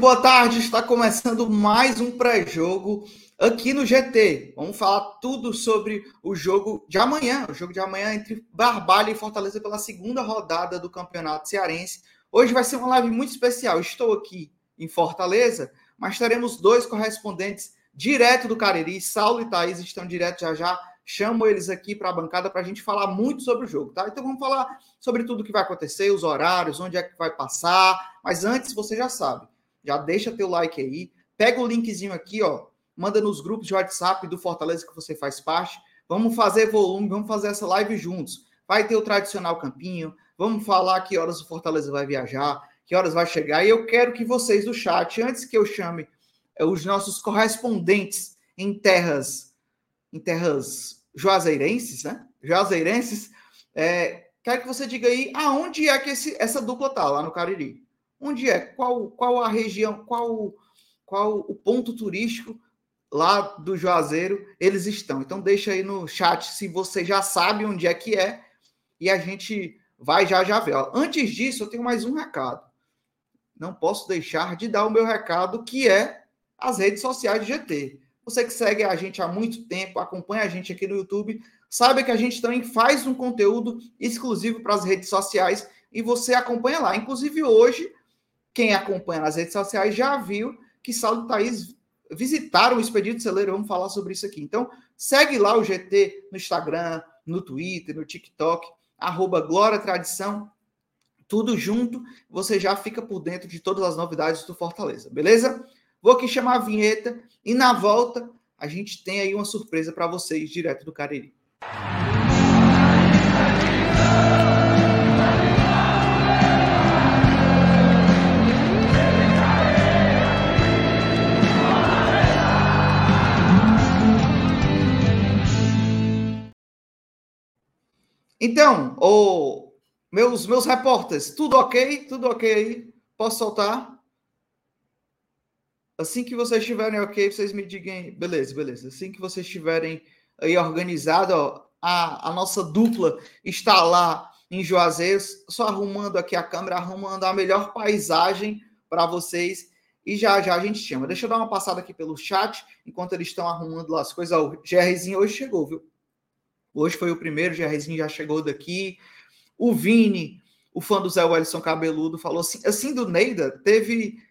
boa tarde. Está começando mais um pré-jogo aqui no GT. Vamos falar tudo sobre o jogo de amanhã, o jogo de amanhã entre Barbalha e Fortaleza pela segunda rodada do Campeonato Cearense. Hoje vai ser uma live muito especial. Estou aqui em Fortaleza, mas teremos dois correspondentes direto do Cariri. Saulo e Thaís estão direto já já. Chamo eles aqui para a bancada para a gente falar muito sobre o jogo, tá? Então vamos falar sobre tudo que vai acontecer, os horários, onde é que vai passar. Mas antes, você já sabe, já deixa teu like aí, pega o linkzinho aqui, ó, manda nos grupos de WhatsApp do Fortaleza que você faz parte. Vamos fazer volume, vamos fazer essa live juntos. Vai ter o tradicional campinho, vamos falar que horas o Fortaleza vai viajar, que horas vai chegar. E eu quero que vocês do chat, antes que eu chame é, os nossos correspondentes em terras, em terras juazeirenses, né? Juazeirenses, é, quero que você diga aí aonde é que esse, essa dupla tá lá no Cariri. Onde é? Qual, qual a região? Qual, qual o ponto turístico lá do Juazeiro eles estão? Então deixa aí no chat se você já sabe onde é que é e a gente vai já já ver. Antes disso, eu tenho mais um recado. Não posso deixar de dar o meu recado, que é as redes sociais do GT. Você que segue a gente há muito tempo, acompanha a gente aqui no YouTube, sabe que a gente também faz um conteúdo exclusivo para as redes sociais e você acompanha lá. Inclusive hoje, quem acompanha nas redes sociais já viu que Saulo e Thaís visitaram o Expedito Celeiro. Vamos falar sobre isso aqui. Então, segue lá o GT no Instagram, no Twitter, no TikTok, arroba Glória Tradição, tudo junto. Você já fica por dentro de todas as novidades do Fortaleza, beleza? Vou aqui chamar a vinheta e na volta a gente tem aí uma surpresa para vocês direto do Cariri. Então, o, meus, meus repórteres, tudo ok? Tudo ok? Posso soltar? Assim que vocês estiverem ok, vocês me digam. Beleza, beleza. Assim que vocês estiverem aí organizado, ó, a, a nossa dupla está lá em Juazeiro, só arrumando aqui a câmera, arrumando a melhor paisagem para vocês. E já já a gente chama. Deixa eu dar uma passada aqui pelo chat, enquanto eles estão arrumando lá as coisas. O GRzinho hoje chegou, viu? Hoje foi o primeiro, o GRzinho já chegou daqui. O Vini, o fã do Zé Wellison Cabeludo, falou assim: assim do Neida, teve,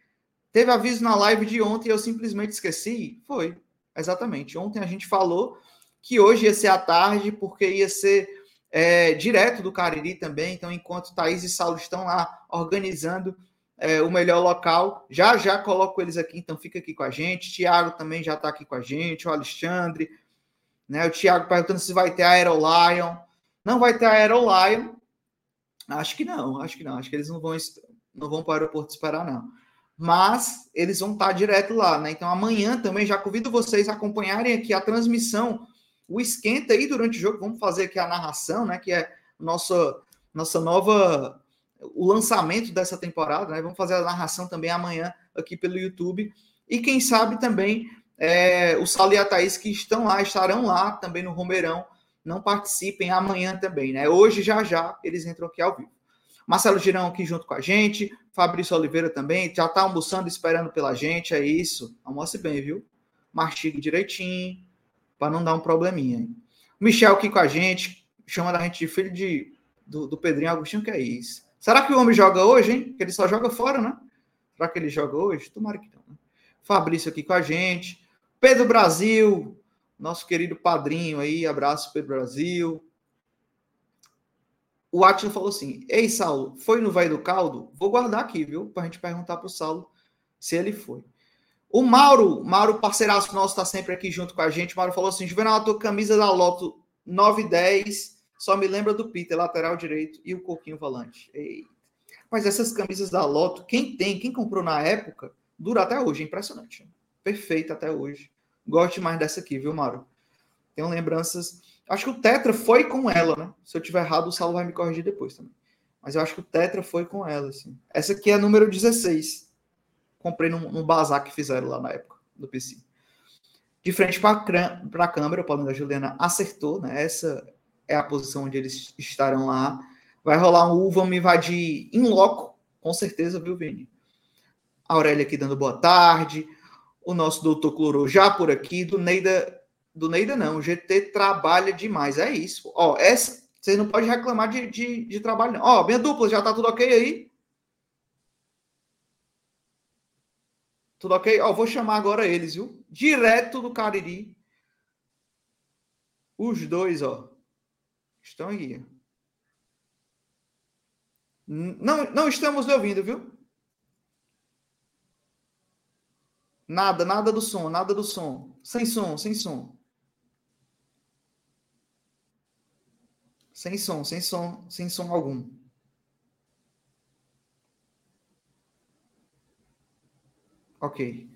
teve aviso na live de ontem e eu simplesmente esqueci. Foi, exatamente. Ontem a gente falou que hoje ia ser à tarde, porque ia ser é, direto do Cariri também. Então, enquanto Thaís e Saulo estão lá organizando é, o melhor local, já já coloco eles aqui, então fica aqui com a gente. Tiago também já está aqui com a gente, o Alexandre, né? O Thiago perguntando se vai ter a Aerolion. Não vai ter a Aerolion. Acho que não, acho que não. Acho que eles não vão, não vão para o aeroporto esperar, não. Mas eles vão estar direto lá, né? Então amanhã também já convido vocês a acompanharem aqui a transmissão, o esquenta aí durante o jogo. Vamos fazer aqui a narração, né? Que é nossa, nossa nova. O lançamento dessa temporada, né? Vamos fazer a narração também amanhã aqui pelo YouTube. E quem sabe também é, o Saulo e a Thaís que estão lá, estarão lá também no Romeirão, não participem amanhã também, né? Hoje, já já, eles entram aqui ao vivo. Marcelo Girão aqui junto com a gente, Fabrício Oliveira também, já tá almoçando, esperando pela gente, é isso. Almoce bem, viu? Mastigue direitinho, para não dar um probleminha. Michel aqui com a gente, chama a gente de filho de, do, do Pedrinho Agostinho, que é isso. Será que o homem joga hoje, hein? Que ele só joga fora, né? Será que ele joga hoje? Tomara que não. Né? Fabrício aqui com a gente. Pedro Brasil, nosso querido padrinho aí, abraço Pedro Brasil. O Atila falou assim: Ei, Saulo, foi no Vai do Caldo? Vou guardar aqui, viu? Para a gente perguntar para o Saulo se ele foi. O Mauro, Mauro, parceiraço nosso, está sempre aqui junto com a gente. O Mauro falou assim: Juvenal, a tua camisa da Loto 910 só me lembra do Peter, lateral direito, e o Coquinho Volante. Eita. Mas essas camisas da Loto, quem tem, quem comprou na época, dura até hoje, é impressionante perfeita até hoje. Gosto mais dessa aqui, viu, Mauro? Tenho lembranças. Acho que o Tetra foi com ela, né? Se eu tiver errado, o Saulo vai me corrigir depois também. Mas eu acho que o Tetra foi com ela, assim. Essa aqui é a número 16. Comprei num, num bazar que fizeram lá na época do PC. De frente para a câmera, o Paulinho da Juliana acertou, né? Essa é a posição onde eles estarão lá. Vai rolar um U, vamos invadir em loco, com certeza, viu, Vini? A Aurélia aqui dando boa tarde. O nosso doutor Cloro já por aqui. Do Neida, do Neida não. O GT trabalha demais. É isso. Ó, essa, você não pode reclamar de, de, de trabalho, não. Ó, minha dupla, já tá tudo ok aí? Tudo ok? Ó, vou chamar agora eles, viu? Direto do Cariri. Os dois, ó. Estão aqui. Não, não estamos ouvindo, viu? Nada, nada do som, nada do som. Sem som, sem som. Sem som, sem som, sem som algum. Ok.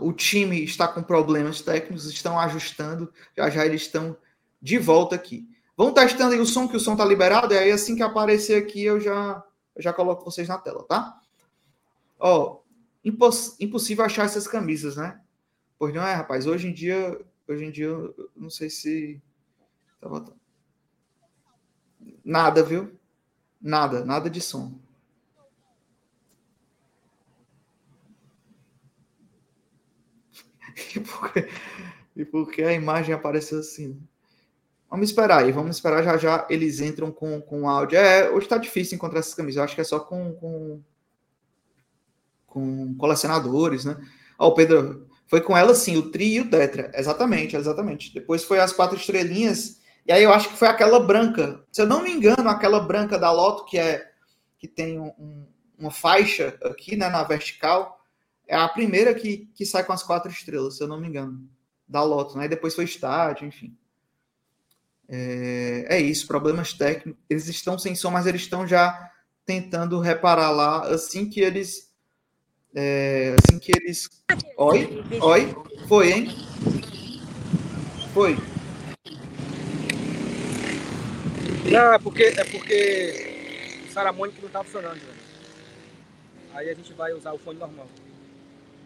o time está com problemas técnicos, estão ajustando, já já eles estão de volta aqui. Vão testando aí o som, que o som está liberado, e aí assim que aparecer aqui eu já, eu já coloco vocês na tela, tá? Ó, imposs, impossível achar essas camisas, né? Pois não é, rapaz? Hoje em dia, hoje em dia, eu não sei se. Nada, viu? Nada, nada de som. E porque, e a imagem apareceu assim. Vamos esperar aí, vamos esperar já já eles entram com, com áudio. É, hoje está difícil encontrar essas camisas, eu acho que é só com, com, com colecionadores, né? Ó, o Pedro, foi com ela sim, o Tri e o Tetra, exatamente, exatamente. Depois foi as quatro estrelinhas, e aí eu acho que foi aquela branca, se eu não me engano, aquela branca da Loto, que é que tem um, uma faixa aqui, né, na vertical, é a primeira que, que sai com as quatro estrelas, se eu não me engano, da Lotus, né? E depois foi estádio, enfim. É, é, isso, problemas técnicos. Eles estão sem som, mas eles estão já tentando reparar lá assim que eles. É, assim que eles. Oi? Oi? Foi, hein? Foi. Não, é porque, é porque o Saramônico não tá funcionando, velho. Aí a gente vai usar o fone normal.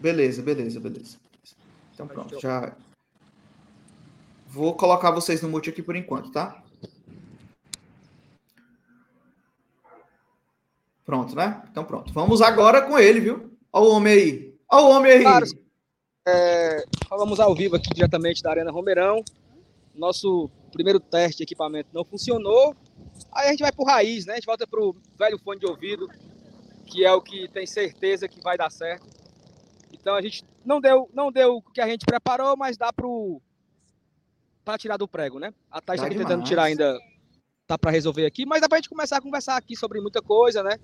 Beleza, beleza, beleza. Então pronto, já. Vou colocar vocês no mute aqui por enquanto, tá? Pronto, né? Então pronto. Vamos agora com ele, viu? Olha o homem aí. Olha o homem aí. Claro. É, falamos ao vivo aqui diretamente da Arena Romeirão. Nosso primeiro teste de equipamento não funcionou. Aí a gente vai pro raiz, né? A gente volta pro velho fone de ouvido, que é o que tem certeza que vai dar certo. Então a gente não deu, não deu o que a gente preparou, mas dá pro para tirar do prego, né? A Thais está tentando tirar ainda, tá para resolver aqui, mas dá para a gente começar a conversar aqui sobre muita coisa, né?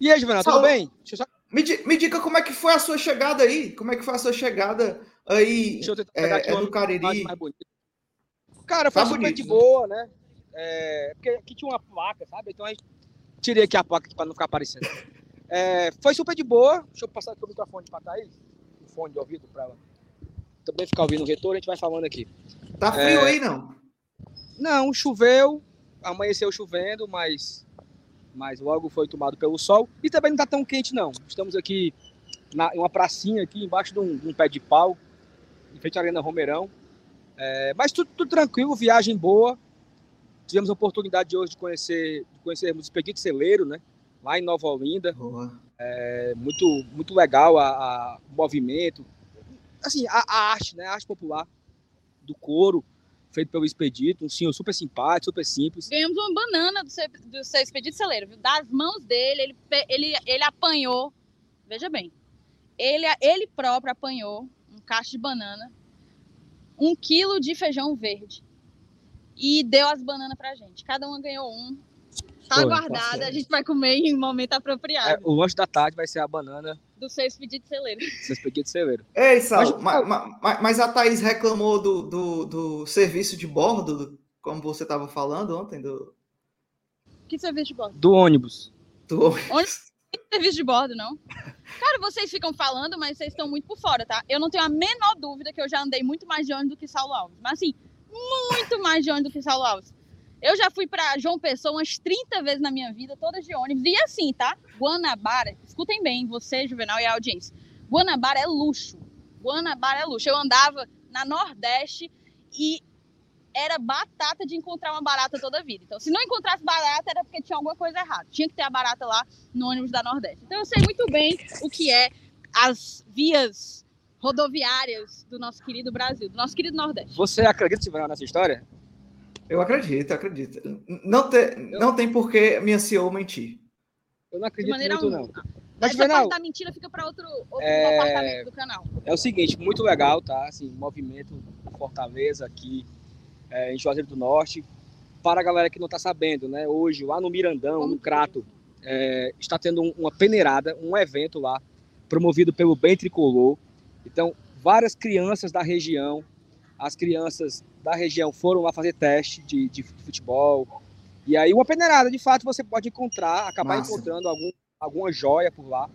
E aí, Juvenal, tudo bem? Só... Me, me diga como é que foi a sua chegada aí, como é que foi a sua chegada aí Deixa eu tentar pegar é, aqui é no Cariri. Mais, Cara, foi tá super bonito, de boa, né? É, porque aqui tinha uma placa, sabe? Então a gente tirei aqui a placa para não ficar aparecendo. É, foi super de boa. Deixa eu passar aqui o microfone para Thaís fone de ouvido para ela também ficar ouvindo o retorno, a gente vai falando aqui. Tá frio é... aí, não? Não, choveu, amanheceu chovendo, mas, mas logo foi tomado pelo sol. E também não tá tão quente, não. Estamos aqui em uma pracinha aqui, embaixo de um, de um pé de pau, em frente à Arena Romeirão. É, mas tudo, tudo, tranquilo, viagem boa. Tivemos a oportunidade de hoje de conhecer, de conhecermos o Expedito Celeiro, né? Lá em Nova Olinda. Boa. É muito, muito legal a, a o movimento. Assim, a, a, arte, né? A arte popular do couro, feito pelo Expedito. Um senhor super simpático, super simples. Ganhamos uma banana do seu, do seu Expedito Celeiro, viu? Das mãos dele, ele, ele, ele apanhou. Veja bem. Ele, ele próprio apanhou um cacho de banana, um quilo de feijão verde. E deu as bananas pra gente. Cada uma ganhou um Tá guardada, a gente vai comer em um momento apropriado. É, o lanche da tarde vai ser a banana. Do seu expedito celeiro. Seu expedito celeiro. Ei, Sal, mas, mas, mas, a Thaís reclamou do, do, do serviço de bordo, como você estava falando ontem, do... Que serviço de bordo? Do ônibus. Do ônibus. ônibus serviço de bordo, não? Cara, vocês ficam falando, mas vocês estão muito por fora, tá? Eu não tenho a menor dúvida que eu já andei muito mais de ônibus do que Saulo Alves. Mas assim, muito mais de ônibus do que Saulo Alves. Eu já fui para João Pessoa umas 30 vezes na minha vida, todas de ônibus. E assim, tá? Guanabara, escutem bem, você, Juvenal e a audiência. Guanabara é luxo. Guanabara é luxo. Eu andava na Nordeste e era batata de encontrar uma barata toda a vida. Então, se não encontrasse barata, era porque tinha alguma coisa errada. Tinha que ter a barata lá no ônibus da Nordeste. Então, eu sei muito bem o que é as vias rodoviárias do nosso querido Brasil, do nosso querido Nordeste. Você acredita, Silvana, nessa história? Eu acredito, acredito. Não, te, não tem por que minha CEO mentir. Eu não acredito muito, não. Mas, Essa parte da mentira fica para outro, outro é... departamento do canal. É o seguinte, muito legal, tá? Assim, movimento Fortaleza aqui é, em Juazeiro do Norte. Para a galera que não está sabendo, né? Hoje, lá no Mirandão, Como no Crato, é, está tendo uma peneirada, um evento lá, promovido pelo Bem Tricolor. Então, várias crianças da região, as crianças da região foram lá fazer teste de, de futebol. E aí, uma peneirada, de fato, você pode encontrar, acabar Massa. encontrando algum, alguma joia por lá.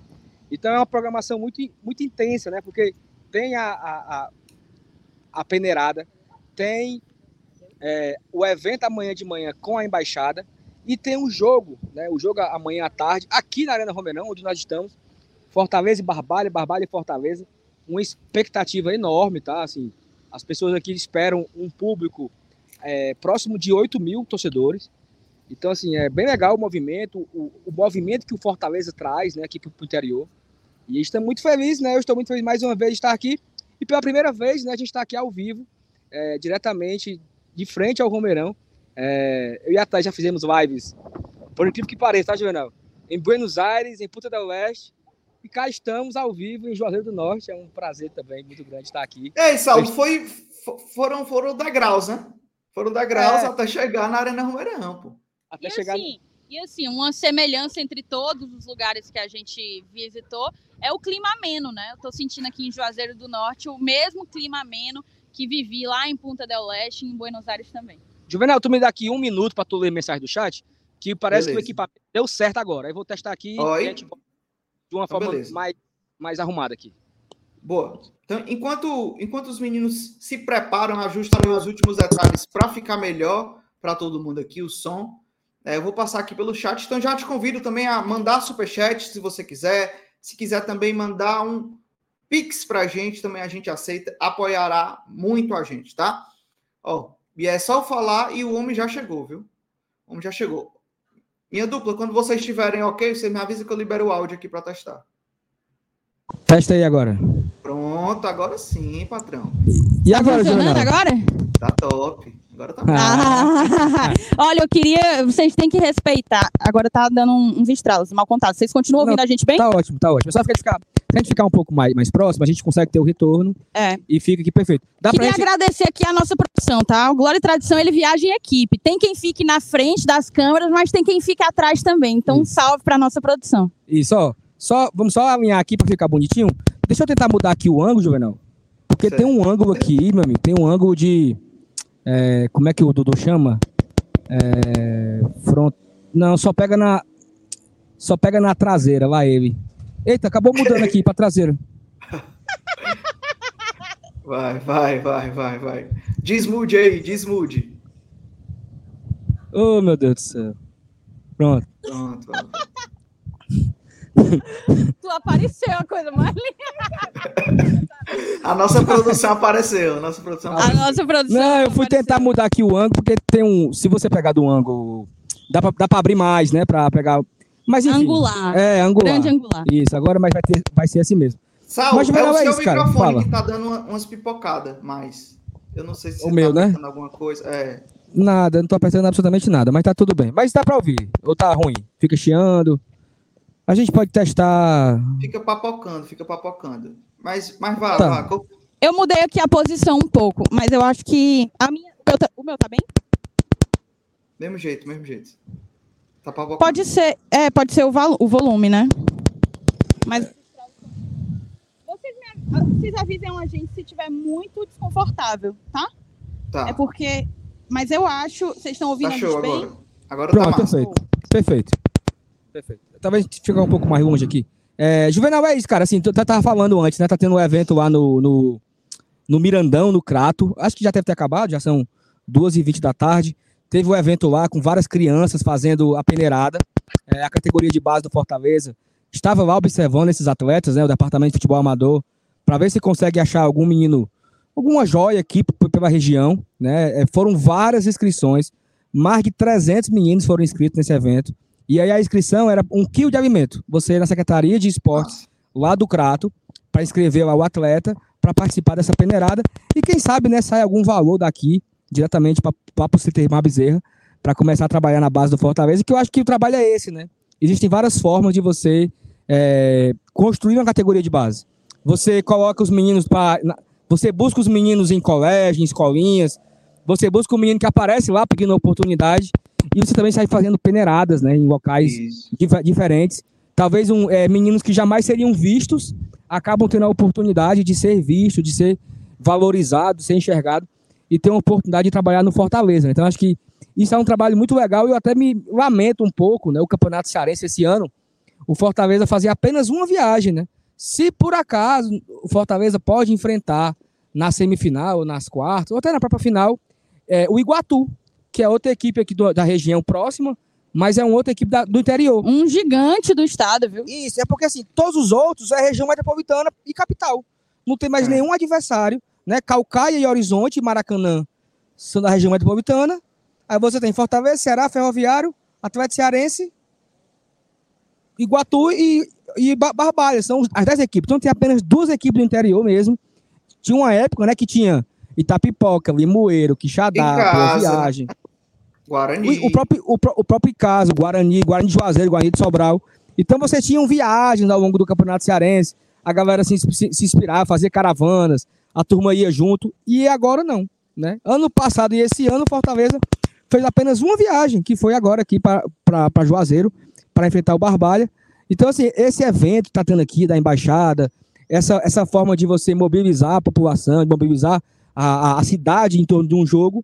Então, é uma programação muito, muito intensa, né? Porque tem a, a, a, a peneirada, tem é, o evento amanhã de manhã com a embaixada e tem um jogo, né? O jogo amanhã à tarde, aqui na Arena Romerão, onde nós estamos, Fortaleza e Barbalha, Barbalha e Fortaleza, uma expectativa enorme, tá? Assim, as pessoas aqui esperam um público é, próximo de 8 mil torcedores. Então, assim, é bem legal o movimento, o, o movimento que o Fortaleza traz, né, aqui para o interior. E estamos muito felizes, né? Eu estou muito feliz mais uma vez de estar aqui. E pela primeira vez, né, a gente está aqui ao vivo, é, diretamente de frente ao Romeirão. É, eu e a Thay já fizemos lives, por incrível que pareça, tá, Juvenal? Em Buenos Aires, em Punta del Leste. E cá estamos ao vivo em Juazeiro do Norte. É um prazer também muito grande estar aqui. Ei, Saulo, foi, foram, foram degraus, né? Foram degraus é. até chegar na Arena Romeirão, pô. Até e chegar. Assim, e assim, uma semelhança entre todos os lugares que a gente visitou é o clima ameno, né? Eu tô sentindo aqui em Juazeiro do Norte o mesmo clima ameno que vivi lá em Punta del Leste, em Buenos Aires também. Juvenal, tu me dá aqui um minuto para tu ler mensagem do chat, que parece Beleza. que o equipamento deu certo agora. Aí vou testar aqui de uma então, forma mais, mais arrumada aqui. Boa. Então, enquanto, enquanto os meninos se preparam, ajustam os últimos detalhes para ficar melhor para todo mundo aqui, o som, é, eu vou passar aqui pelo chat. Então, já te convido também a mandar superchat se você quiser. Se quiser também mandar um, Pix pra gente, também a gente aceita, apoiará muito a gente, tá? Ó, e é só falar e o homem já chegou, viu? O homem já chegou. Minha dupla, quando vocês estiverem ok, você me avisa que eu libero o áudio aqui para testar. Testa aí agora. Pronto, agora sim, patrão. E agora, tá funcionando agora? Tá top. Agora tá ah. Olha, eu queria. Vocês têm que respeitar. Agora tá dando uns estralos, mal contados. Vocês continuam ouvindo Não, a gente bem? Tá ótimo, tá ótimo. É só ficar, se a gente ficar um pouco mais, mais próximo, a gente consegue ter o retorno. É. E fica aqui perfeito. Dá queria gente... agradecer aqui a nossa produção, tá? O Glória e Tradição, ele viaja em equipe. Tem quem fique na frente das câmeras, mas tem quem fique atrás também. Então, um salve pra nossa produção. Isso, ó. Só, vamos só alinhar aqui para ficar bonitinho. Deixa eu tentar mudar aqui o ângulo, Juvenal. Porque certo. tem um ângulo aqui, meu amigo. Tem um ângulo de é, como é que o Dudu chama? É, front... Não, só pega na. Só pega na traseira, vai ele. Eita, acabou mudando aqui pra traseira. Vai, vai, vai, vai, vai. Desmude aí, desmude. Oh, meu Deus do céu. Pronto. Pronto, tu apareceu, a coisa mais linda. A nossa produção apareceu. A nossa produção apareceu. A nossa produção. Não, eu fui apareceu. tentar mudar aqui o ângulo, porque tem um. Se você pegar do ângulo. Dá pra, dá pra abrir mais, né? Pra pegar. Mas enfim, angular. É, angular. Grande angular. Isso, agora mas vai, ter, vai ser assim mesmo. Sal, mas, é o seu isso, microfone cara, que tá dando umas pipocadas, mas. Eu não sei se o meu, tá né? alguma coisa. É. Nada, não tô apertando absolutamente nada, mas tá tudo bem. Mas dá pra ouvir. Ou tá ruim? Fica chiando. A gente pode testar. Fica papocando, fica papocando. Mas, mas vá, tá. vá. Eu mudei aqui a posição um pouco, mas eu acho que a minha, o, meu tá, o meu tá bem? Mesmo jeito, mesmo jeito. Pode ser, é, pode ser o, o volume, né? Mas vocês, me, vocês avisem a gente se tiver muito desconfortável, tá? Tá. É porque, mas eu acho, vocês estão ouvindo tá show a gente agora. bem? Agora tá Pronto, tá perfeito. Perfeito. Perfeito. Talvez ficar um pouco mais longe aqui. É, Juvenal, é isso, cara. Assim, tu tá, tava falando antes, né? Tá tendo um evento lá no, no, no Mirandão, no Crato. Acho que já deve ter acabado, já são 2h20 da tarde. Teve um evento lá com várias crianças fazendo a peneirada. É, a categoria de base do Fortaleza estava lá observando esses atletas, né? O departamento de futebol amador, para ver se consegue achar algum menino alguma joia aqui pela região, né? É, foram várias inscrições, mais de 300 meninos foram inscritos nesse evento. E aí a inscrição era um quilo de alimento. Você na Secretaria de Esportes, lá do Crato, para inscrever lá o atleta, para participar dessa peneirada. E quem sabe, né, sai algum valor daqui, diretamente para o Citermar Bezerra, para começar a trabalhar na base do Fortaleza, que eu acho que o trabalho é esse, né? Existem várias formas de você é, construir uma categoria de base. Você coloca os meninos para. Você busca os meninos em colégio, em escolinhas. Você busca o menino que aparece lá pedindo oportunidade. E você também sai fazendo peneiradas, né? Em locais dif diferentes. Talvez um, é, meninos que jamais seriam vistos acabam tendo a oportunidade de ser visto, de ser valorizado, de ser enxergado e ter uma oportunidade de trabalhar no Fortaleza. Né? Então, acho que isso é um trabalho muito legal e eu até me lamento um pouco, né? O Campeonato Cearense esse ano, o Fortaleza fazia apenas uma viagem, né? Se por acaso o Fortaleza pode enfrentar na semifinal, nas quartas, ou até na própria final, é, o Iguatu, que é outra equipe aqui do, da região próxima, mas é uma outra equipe da, do interior. Um gigante do estado, viu? Isso, é porque assim, todos os outros é região metropolitana e capital. Não tem mais é. nenhum adversário, né? Calcaia e Horizonte, Maracanã são da região metropolitana. Aí você tem Fortaleza, Ceará, Ferroviário, Atlético Cearense, Iguatu e, e Barbalha. São as 10 equipes. Então tem apenas duas equipes do interior mesmo. Tinha uma época, né, que tinha Itapipoca, Limoeiro, Quixadá, Viagem. Guarani. O, o, próprio, o, o próprio caso, Guarani, Guarani de Juazeiro, Guarani de Sobral. Então você tinha viagens ao longo do Campeonato Cearense, a galera se, se, se inspirava, fazia caravanas, a turma ia junto, e agora não. Né? Ano passado e esse ano, Fortaleza fez apenas uma viagem, que foi agora aqui para Juazeiro, para enfrentar o Barbalha. Então, assim, esse evento que está tendo aqui da embaixada, essa, essa forma de você mobilizar a população, de mobilizar a, a, a cidade em torno de um jogo,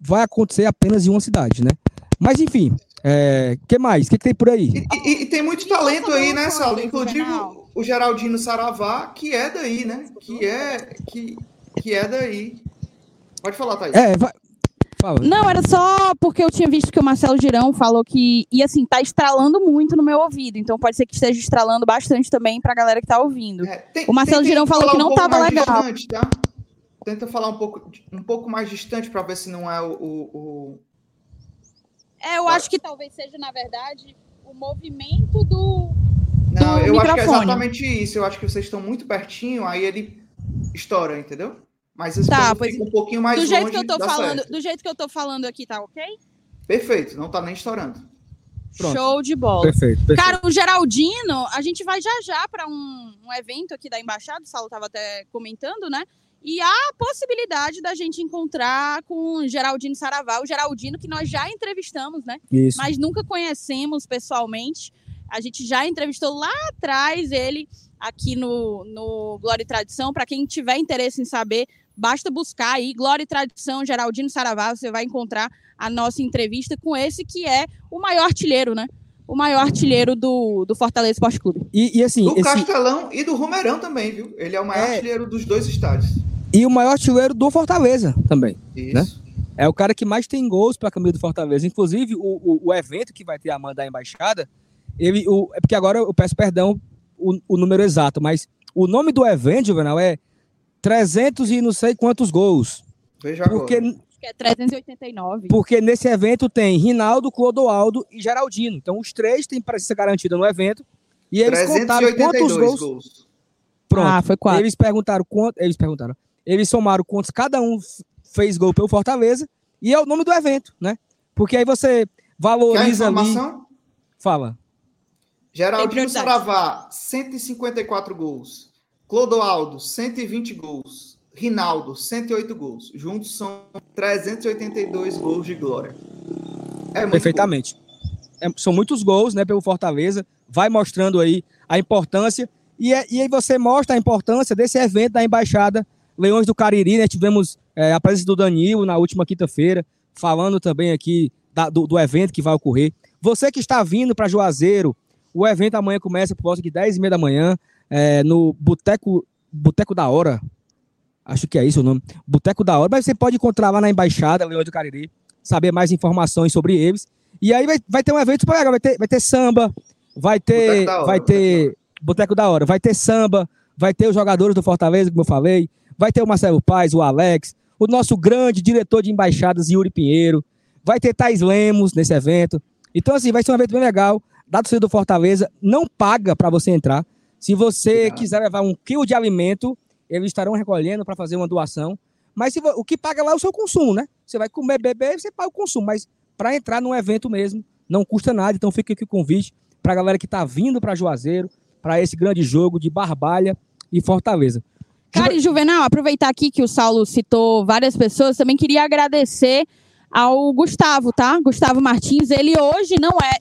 vai acontecer apenas em uma cidade, né? Mas, enfim, é, que mais? O que, que, tem por aí? E, e, e tem muito talento aí, né, Saulo? Inclusive o Geraldino Saravá, que é daí, né? Que é, que, que é daí. Pode falar, Thaís. É, vai, Fala. Não, era só porque eu tinha visto que o Marcelo Girão falou que. E assim, tá estralando muito no meu ouvido. Então pode ser que esteja estralando bastante também pra galera que tá ouvindo. É, tem, o Marcelo Girão falou que não um tava legal. Distante, tá? Tenta falar um pouco, um pouco mais distante para ver se não é o, o, É, eu acho que talvez seja, na verdade, o movimento do. Não, do eu microfone. acho que é exatamente isso. Eu acho que vocês estão muito pertinho, aí ele estoura, entendeu? Mas esse tá, pois, fica um pouquinho mais do jeito que eu tô falando, certo. Do jeito que eu tô falando aqui, tá ok? Perfeito, não tá nem estourando. Pronto. Show de bola. Perfeito, perfeito. Cara, o Geraldino, a gente vai já já para um, um, evento aqui da Embaixada, o Saulo estava até comentando, né? E há a possibilidade da gente encontrar com o Geraldino Saravá, o Geraldino que nós já entrevistamos, né? Isso. Mas nunca conhecemos pessoalmente. A gente já entrevistou lá atrás ele aqui no, no Glória e Tradição. Para quem tiver interesse em saber, Basta buscar aí Glória e Tradição, Geraldino Saravá, você vai encontrar a nossa entrevista com esse que é o maior artilheiro, né? O maior artilheiro do, do Fortaleza Esporte Clube. E, e assim. Do esse... Castelão e do Romerão também, viu? Ele é o maior é... artilheiro dos dois estádios. E o maior artilheiro do Fortaleza também. Isso. Né? É o cara que mais tem gols para a camisa do Fortaleza. Inclusive, o, o, o, evento que vai ter a manda da embaixada, ele, o, é porque agora eu peço perdão o, o número exato, mas o nome do evento, Juvenal, é 300 e não sei quantos gols. Veja porque, agora. Que é 389. Porque nesse evento tem Rinaldo, Clodoaldo e Geraldino. Então os três têm presença garantida no evento. E eles contaram quantos gols. gols. Pronto. Ah, foi quatro. Eles perguntaram quanto. Eles perguntaram. Eles somaram quantos cada um fez gol pelo Fortaleza. E é o nome do evento, né? Porque aí você valoriza Quer informação? ali. Fala. Geraldino Saravá, 154 gols. Clodoaldo, 120 gols. Rinaldo, 108 gols. Juntos são 382 gols de glória. É Perfeitamente. É, são muitos gols, né, pelo Fortaleza. Vai mostrando aí a importância. E, é, e aí você mostra a importância desse evento da Embaixada Leões do Cariri, né? Tivemos é, a presença do Danilo na última quinta-feira, falando também aqui da, do, do, evento que vai ocorrer. Você que está vindo para Juazeiro, o evento amanhã começa por volta de 10 e meia da manhã é, no Boteco, Boteco da Hora. Acho que é isso o nome. Boteco da Hora. Mas você pode encontrar lá na Embaixada, Leão do Cariri, saber mais informações sobre eles. E aí vai, vai ter um evento super legal. Vai ter, vai ter samba, vai ter. Vai ter. Boteco da Hora. Vai ter samba, vai ter os jogadores do Fortaleza, como eu falei. vai ter o Marcelo Paz, o Alex, o nosso grande diretor de embaixadas, Yuri Pinheiro, vai ter Thais Lemos nesse evento. Então, assim, vai ser um evento bem legal. Da torcida do Fortaleza, não paga para você entrar. Se você quiser levar um quilo de alimento, eles estarão recolhendo para fazer uma doação. Mas se, o que paga lá é o seu consumo, né? Você vai comer, beber, você paga o consumo. Mas para entrar num evento mesmo, não custa nada. Então fica aqui o convite para a galera que está vindo para Juazeiro, para esse grande jogo de Barbalha e Fortaleza. Cara, e Juvenal, aproveitar aqui que o Saulo citou várias pessoas, também queria agradecer ao Gustavo, tá? Gustavo Martins, ele hoje não é,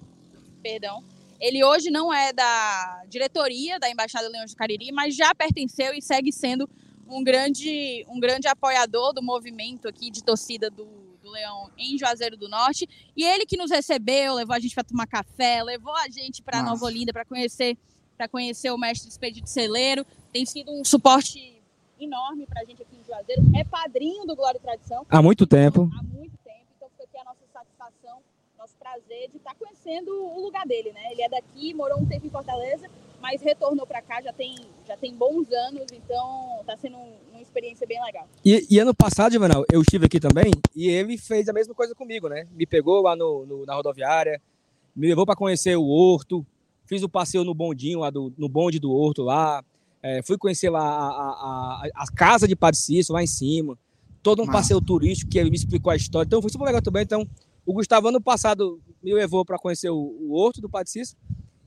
perdão, ele hoje não é da diretoria da Embaixada Leões do Cariri, mas já pertenceu e segue sendo um grande, um grande apoiador do movimento aqui de torcida do, do Leão em Juazeiro do Norte. E ele que nos recebeu, levou a gente para tomar café, levou a gente para Nova Olinda para conhecer para conhecer o mestre Expedito Celeiro. Tem sido um suporte enorme para a gente aqui em Juazeiro. É padrinho do Glória e Tradição. Há muito tempo. Há muito tempo. Então fica aqui a nossa satisfação, nosso prazer de estar tá conhecendo o lugar dele, né? Ele é daqui, morou um tempo em Fortaleza, mas retornou para cá já tem, já tem bons anos, então está sendo um, uma experiência bem legal. E, e, ano passado, Juvenal, eu estive aqui também e ele fez a mesma coisa comigo, né? Me pegou lá no, no na rodoviária, me levou para conhecer o Horto, fiz o passeio no bondinho lá do, no bonde do Horto lá, é, fui conhecer lá a, a, a, a, casa de Padre Cício lá em cima, todo um Massa. passeio turístico que ele me explicou a história, então foi super legal também, então o Gustavo ano passado me levou para conhecer o, o Horto do Padre Cício,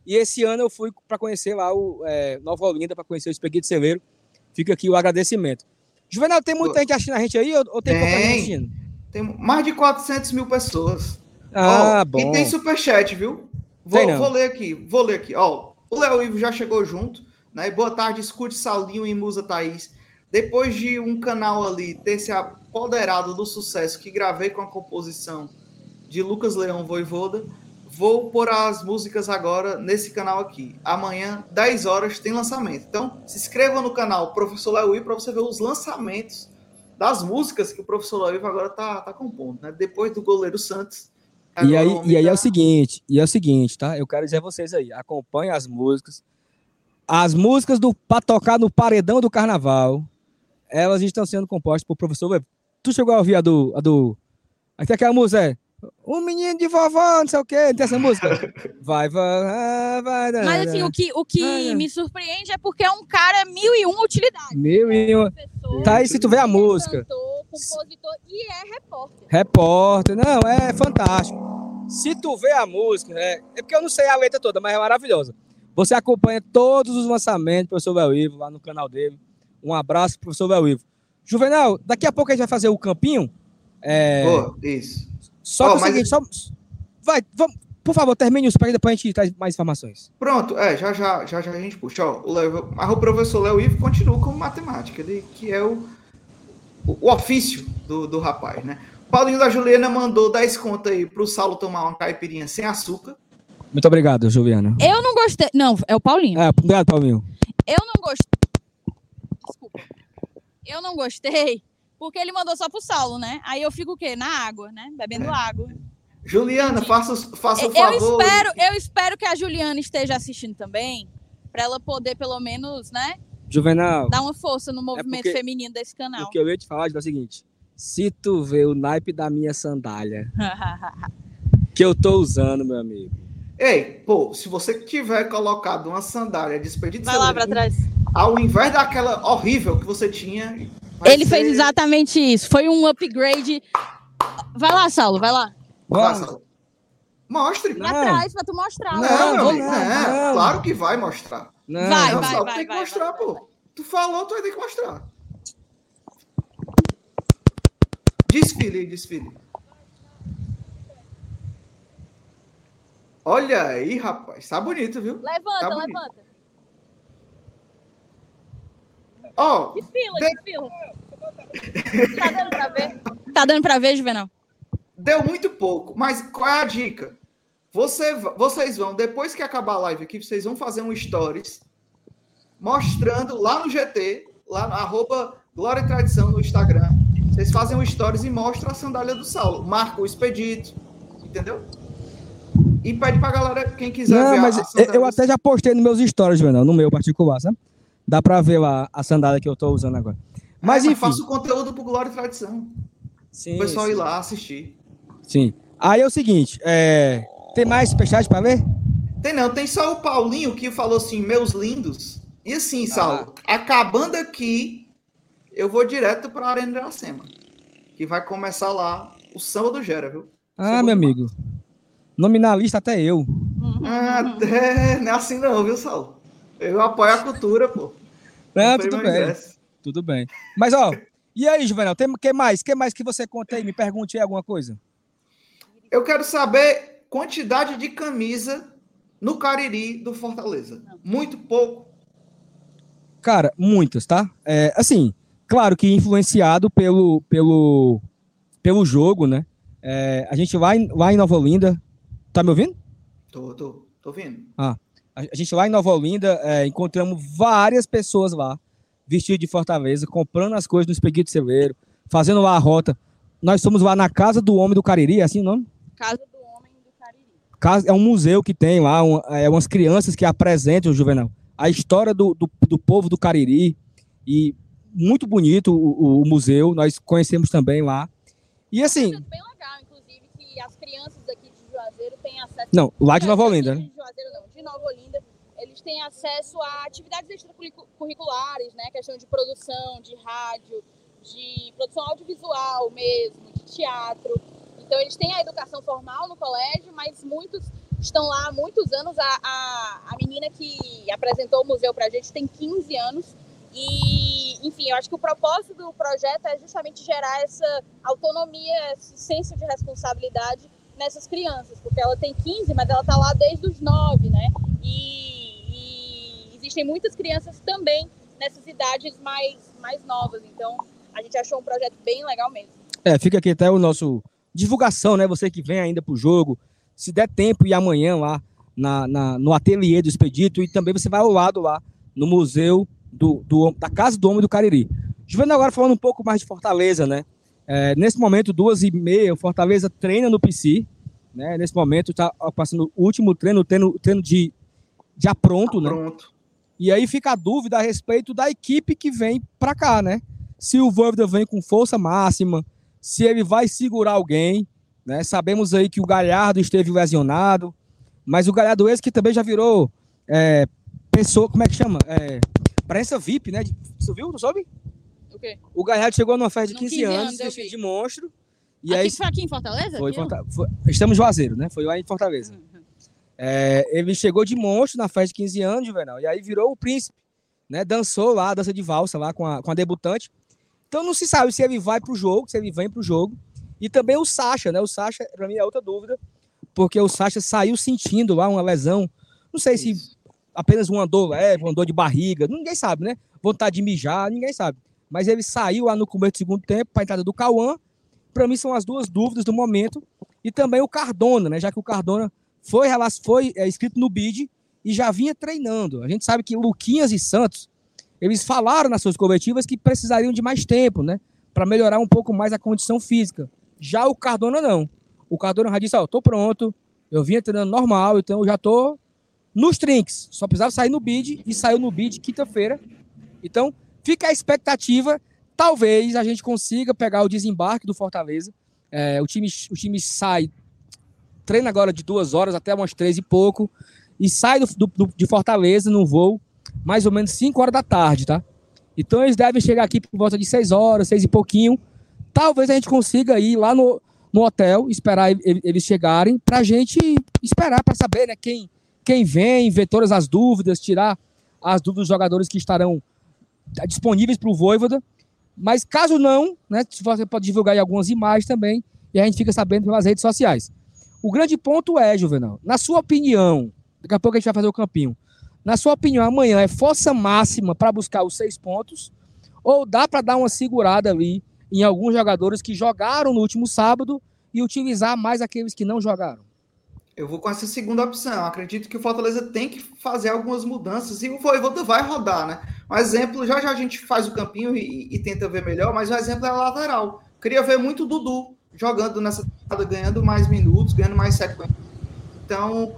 e esse ano eu fui para conhecer lá o é, Nova Olinda, para conhecer o Espeguito Celeiro, fica aqui o agradecimento. Juvenal, tem muita gente assistindo a gente aí ou, ou tem, tem pouca gente assistindo? Tem mais de 400 mil pessoas. Ah, oh, bom. E tem superchat, viu? Vou, vou, ler aqui, vou ler aqui. Ó, o Léo Ivo já chegou junto, né? Boa tarde, escute Salinho e Musa Thaís. Depois de um canal ali ter se apoderado do sucesso que gravei com a composição de Lucas Leão Voivoda, vou pôr as músicas agora nesse canal aqui. Amanhã, 10 horas, tem lançamento. Então, se inscreva no canal Professor Ivo para você ver os lançamentos das músicas que o Professor Ivo agora tá, tá compondo, né? Depois do Goleiro Santos e aí, e aí é o seguinte, e é o seguinte, tá? Eu quero dizer a vocês aí, acompanhem as músicas. As músicas do para tocar no paredão do carnaval, elas estão sendo compostas por professor. Tu chegou a ouvir a do. A do aqui aquela música é. Um menino de vovó, não sei o quê, tem essa música. Vai, vai, vai. vai Mas assim, o que, o que me surpreende é porque é um cara mil e uma utilidades. Mil e uma. Tá aí se tu vê a música. Cantor, compositor e é repórter. Repórter, não, é fantástico. Se tu vê a música, é, é porque eu não sei a letra toda, mas é maravilhosa. Você acompanha todos os lançamentos do professor Velvivo lá no canal dele. Um abraço, professor Velvivo. Juvenal, daqui a pouco a gente vai fazer o campinho. É... Oh, isso. Só oh, que é o seguinte, só... vai, vamos, por favor, termine isso para depois a gente traz mais informações. Pronto, é, já já, já, já a gente puxa. Ó, o, Leo, mas o professor Léo Ivo continua como matemática, ele, que é o o, ofício do, do rapaz, né? O Paulinho da Juliana mandou 10 contas aí pro Saulo tomar uma caipirinha sem açúcar. Muito obrigado, Juliana. Eu não gostei. Não, é o Paulinho. É, obrigado, Paulinho. Eu não gostei. Desculpa. Eu não gostei porque ele mandou só pro Saulo, né? Aí eu fico o quê? Na água, né? Bebendo é. água. Juliana, faça, faça o favor. Eu espero, eu espero que a Juliana esteja assistindo também, para ela poder pelo menos, né, Juvenal. Dá uma força no é movimento é porque, feminino desse canal. O que eu ia te falar é o seguinte: se tu vê o naipe da minha sandália que eu tô usando, meu amigo. Ei, pô, se você tiver colocado uma sandália despedida Vai lá pra trás. Ao invés daquela horrível que você tinha. Ele ser... fez exatamente isso. Foi um upgrade. Vai lá, Saulo, vai lá. Vai, Saulo. Mostre. Lá atrás pra tu mostrar. Não, não, não, não, é, claro que vai mostrar. Não, vai, não, vai, só vai, tem que vai, mostrar, vai, pô. Tu falou, tu vai ter que mostrar. Desfile, desfile. Olha aí, rapaz. Tá bonito, viu? Levanta, tá bonito. levanta. Ó. Oh, desfila, de... desfila. tá dando pra ver? Tá dando pra ver, Juvenal? Deu muito pouco, mas qual é a dica? Você, vocês vão, depois que acabar a live aqui, vocês vão fazer um stories mostrando lá no GT, lá no arroba Glória e Tradição no Instagram. Vocês fazem um stories e mostram a sandália do Saulo. Marca o expedito, entendeu? E pede pra galera, quem quiser Não, ver mas eu até já postei nos meus stories, Juvenal, no meu particular, sabe? Dá pra ver lá a sandália que eu tô usando agora. Mas, é, enfim. faço conteúdo pro Glória e Tradição. Sim. O pessoal sim. ir lá assistir. Sim. Aí é o seguinte, é... tem mais superchat para ver? Tem não, tem só o Paulinho que falou assim, meus lindos. E assim, Saulo, ah. acabando aqui, eu vou direto para a Arena Iracema. Que vai começar lá o samba do Gera, viu? Ah, meu amigo. Nominalista até eu. Ah, até... Não é assim não, viu, Saulo? Eu apoio a cultura, pô. Não, tudo bem. Ingresso. Tudo bem. Mas, ó, e aí, Juvenal, tem que mais? que mais que você conta aí? Me pergunte aí alguma coisa. Eu quero saber quantidade de camisa no Cariri do Fortaleza. Muito pouco. Cara, muitas, tá? É, assim, claro que influenciado pelo, pelo, pelo jogo, né? É, a gente em, lá em Nova Olinda. Tá me ouvindo? Tô, tô, tô ouvindo. Ah, a, gente lá em Nova Olinda é, encontramos várias pessoas lá, vestidas de Fortaleza, comprando as coisas no Espeguito Celeiro, fazendo lá a rota. Nós somos lá na Casa do Homem do Cariri, é assim o nome? Casa do Homem do Cariri. Casa, é um museu que tem lá, um, é, umas crianças que apresentam, Juvenal, a história do, do, do povo do Cariri. E muito bonito o, o, o, museu, nós conhecemos também lá. E assim. É bem legal, inclusive, que as crianças aqui de Juazeiro têm acesso. Não, lá de Nova Olinda, né? De Juazeiro não, de Nova Olinda, têm acesso a atividades extracurriculares, né? Questão de produção, de rádio, de produção audiovisual mesmo, de teatro. Então, eles têm a educação formal no colégio, mas muitos estão lá há muitos anos. A, a, a menina que apresentou o museu para a gente tem 15 anos. E, enfim, eu acho que o propósito do projeto é justamente gerar essa autonomia, esse senso de responsabilidade nessas crianças, porque ela tem 15, mas ela está lá desde os 9, né? E, e, existem muitas crianças também nessas idades mais, mais novas. Então, a gente achou um projeto bem legal mesmo. É, fica aqui até o nosso divulgação, né? Você que vem ainda para o jogo, se der tempo e amanhã lá na, na, no ateliê do Expedito e também você vai ao lado lá no museu do, do, da Casa do Homem do Cariri. Juvenal agora falando um pouco mais de Fortaleza, né? É, nesse momento, duas e meia, o Fortaleza treina no PC, né? Nesse momento está passando o último treino, treino, treino de já pronto, né? Pronto. E aí fica a dúvida a respeito da equipe que vem para cá, né? Se o Voivoda vem com força máxima, se ele vai segurar alguém, né? Sabemos aí que o Galhardo esteve lesionado, mas o Galhardo esse que também já virou é, pessoa, como é que chama? É, prensa VIP, né? Você viu? Não soube? O quê? O Galhardo chegou numa festa de 15, 15 anos, de monstro. E aqui, aí, foi aqui em Fortaleza? Foi, Forta... foi, estamos Juazeiro, né? Foi lá em Fortaleza. Uhum. É, ele chegou de monstro na festa de 15 anos, Juvenal, e aí virou o príncipe, né? Dançou lá, dança de valsa lá com a, com a debutante. Então não se sabe se ele vai pro jogo, se ele vem pro jogo. E também o Sacha, né? O Sacha, para mim, é outra dúvida, porque o Sacha saiu sentindo lá uma lesão. Não sei Isso. se apenas uma dor leve, uma dor de barriga, ninguém sabe, né? Vontade de mijar, ninguém sabe. Mas ele saiu lá no começo do segundo tempo para a entrada do Cauã. Para mim são as duas dúvidas do momento. E também o Cardona, né? Já que o Cardona foi, foi é, escrito no bid e já vinha treinando. A gente sabe que Luquinhas e Santos, eles falaram nas suas coletivas que precisariam de mais tempo, né? Para melhorar um pouco mais a condição física. Já o Cardona não. O Cardona já disse, ó, oh, tô pronto, eu vinha treinando normal, então eu já tô nos trinks. Só precisava sair no bid e saiu no bid quinta-feira. Então, fica a expectativa. Talvez a gente consiga pegar o desembarque do Fortaleza. É, o, time, o time sai, treina agora de duas horas até umas três e pouco, e sai do, do, de Fortaleza no voo mais ou menos cinco horas da tarde, tá? Então eles devem chegar aqui por volta de seis horas, seis e pouquinho. Talvez a gente consiga ir lá no, no hotel, esperar eles chegarem, para a gente esperar para saber né, quem, quem vem, ver todas as dúvidas, tirar as dúvidas dos jogadores que estarão disponíveis para o Voivoda. Mas caso não, né, você pode divulgar aí algumas imagens também e a gente fica sabendo pelas redes sociais. O grande ponto é, Juvenal, na sua opinião, daqui a pouco a gente vai fazer o campinho. Na sua opinião, amanhã é força máxima para buscar os seis pontos ou dá para dar uma segurada ali em alguns jogadores que jogaram no último sábado e utilizar mais aqueles que não jogaram? Eu vou com essa segunda opção. acredito que o Fortaleza tem que fazer algumas mudanças e o Voivoda vai rodar, né? Um exemplo, já já a gente faz o campinho e, e tenta ver melhor, mas o um exemplo é a lateral. Queria ver muito o Dudu jogando nessa temporada, ganhando mais minutos, ganhando mais sequência. Então,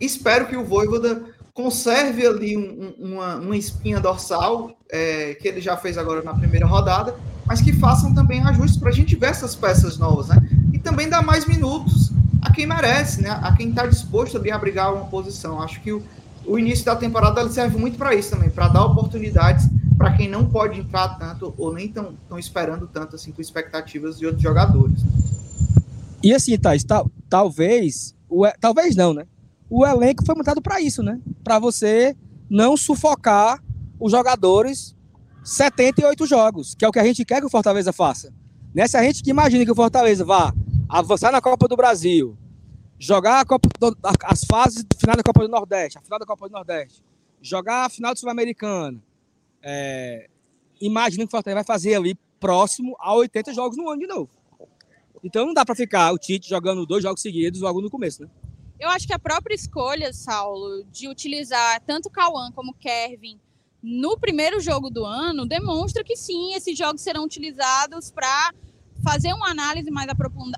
espero que o Voivoda conserve ali um, uma, uma, espinha dorsal, é, que ele já fez agora na primeira rodada, mas que façam também ajustes para a gente ver essas peças novas, né? E também dar mais minutos a quem merece, né? A quem está disposto ali a brigar uma posição. Acho que o, o início da temporada serve muito para isso também, para dar oportunidades para quem não pode entrar tanto ou nem estão esperando tanto assim com expectativas de outros jogadores. Né? E assim, Thais, tal, talvez, o, talvez não, né? O elenco foi montado para isso, né? Para você não sufocar os jogadores 78 jogos, que é o que a gente quer que o Fortaleza faça. Nessa a gente que imagina que o Fortaleza vá avançar na Copa do Brasil, jogar a Copa do, as fases final da Copa do Nordeste, a final da Copa do Nordeste, jogar a final do Sul-Americana, é, imagina que o Fortaleza vai fazer ali próximo a 80 jogos no ano de novo. Então não dá para ficar o Tite jogando dois jogos seguidos logo no começo, né? Eu acho que a própria escolha, Saulo, de utilizar tanto Cauã como Kevin no primeiro jogo do ano demonstra que sim, esses jogos serão utilizados para fazer uma análise mais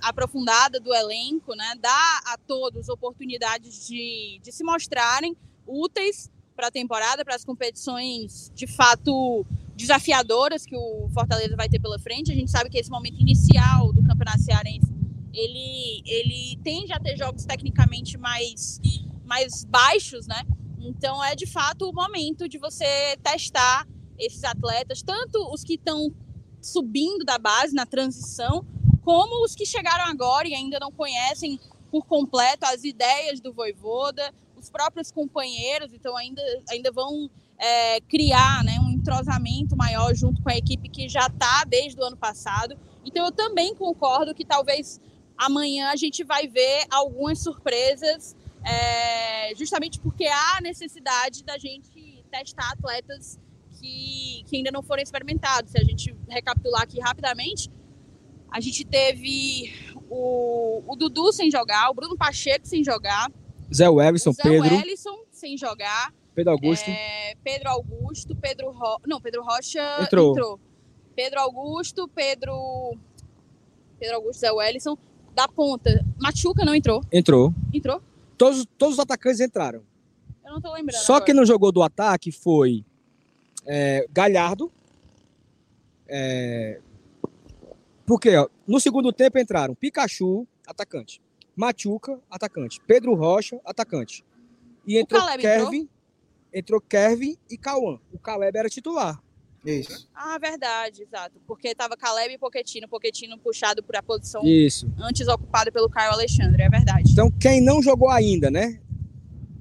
aprofundada do elenco, né? dar a todos oportunidades de, de se mostrarem úteis para a temporada, para as competições de fato desafiadoras que o Fortaleza vai ter pela frente. A gente sabe que esse momento inicial do Campeonato Cearense ele, ele tende a ter jogos tecnicamente mais, mais baixos, né? Então é de fato o momento de você testar esses atletas, tanto os que estão subindo da base na transição, como os que chegaram agora e ainda não conhecem por completo as ideias do Voivoda, os próprios companheiros, então ainda, ainda vão é, criar né, um entrosamento maior junto com a equipe que já está desde o ano passado. Então eu também concordo que talvez amanhã a gente vai ver algumas surpresas, é, justamente porque há necessidade da gente testar atletas que, que ainda não foram experimentados. Se a gente recapitular aqui rapidamente, a gente teve o, o Dudu sem jogar, o Bruno Pacheco sem jogar, Zé Wellison, Zé Pedro. Zé Wellison sem jogar. Pedro Augusto. É, Pedro Augusto, Pedro Ro... Não, Pedro Rocha entrou. entrou. Pedro Augusto, Pedro. Pedro Augusto, Zé Wellison. Da ponta. Machuca não entrou. Entrou. Entrou? Todos, todos os atacantes entraram. Eu não tô lembrando. Só agora. quem não jogou do ataque foi é, Galhardo. É, porque ó, no segundo tempo entraram Pikachu, atacante. Machuca, atacante. Pedro Rocha, atacante. E entrou Kevin, entrou? entrou Kevin e Cauã. O Caleb era titular. Isso. Ah, verdade, exato. Porque tava Caleb e Poquetino, Poquetino puxado para a posição Isso. antes ocupada pelo Caio Alexandre, é verdade. Então, quem não jogou ainda, né?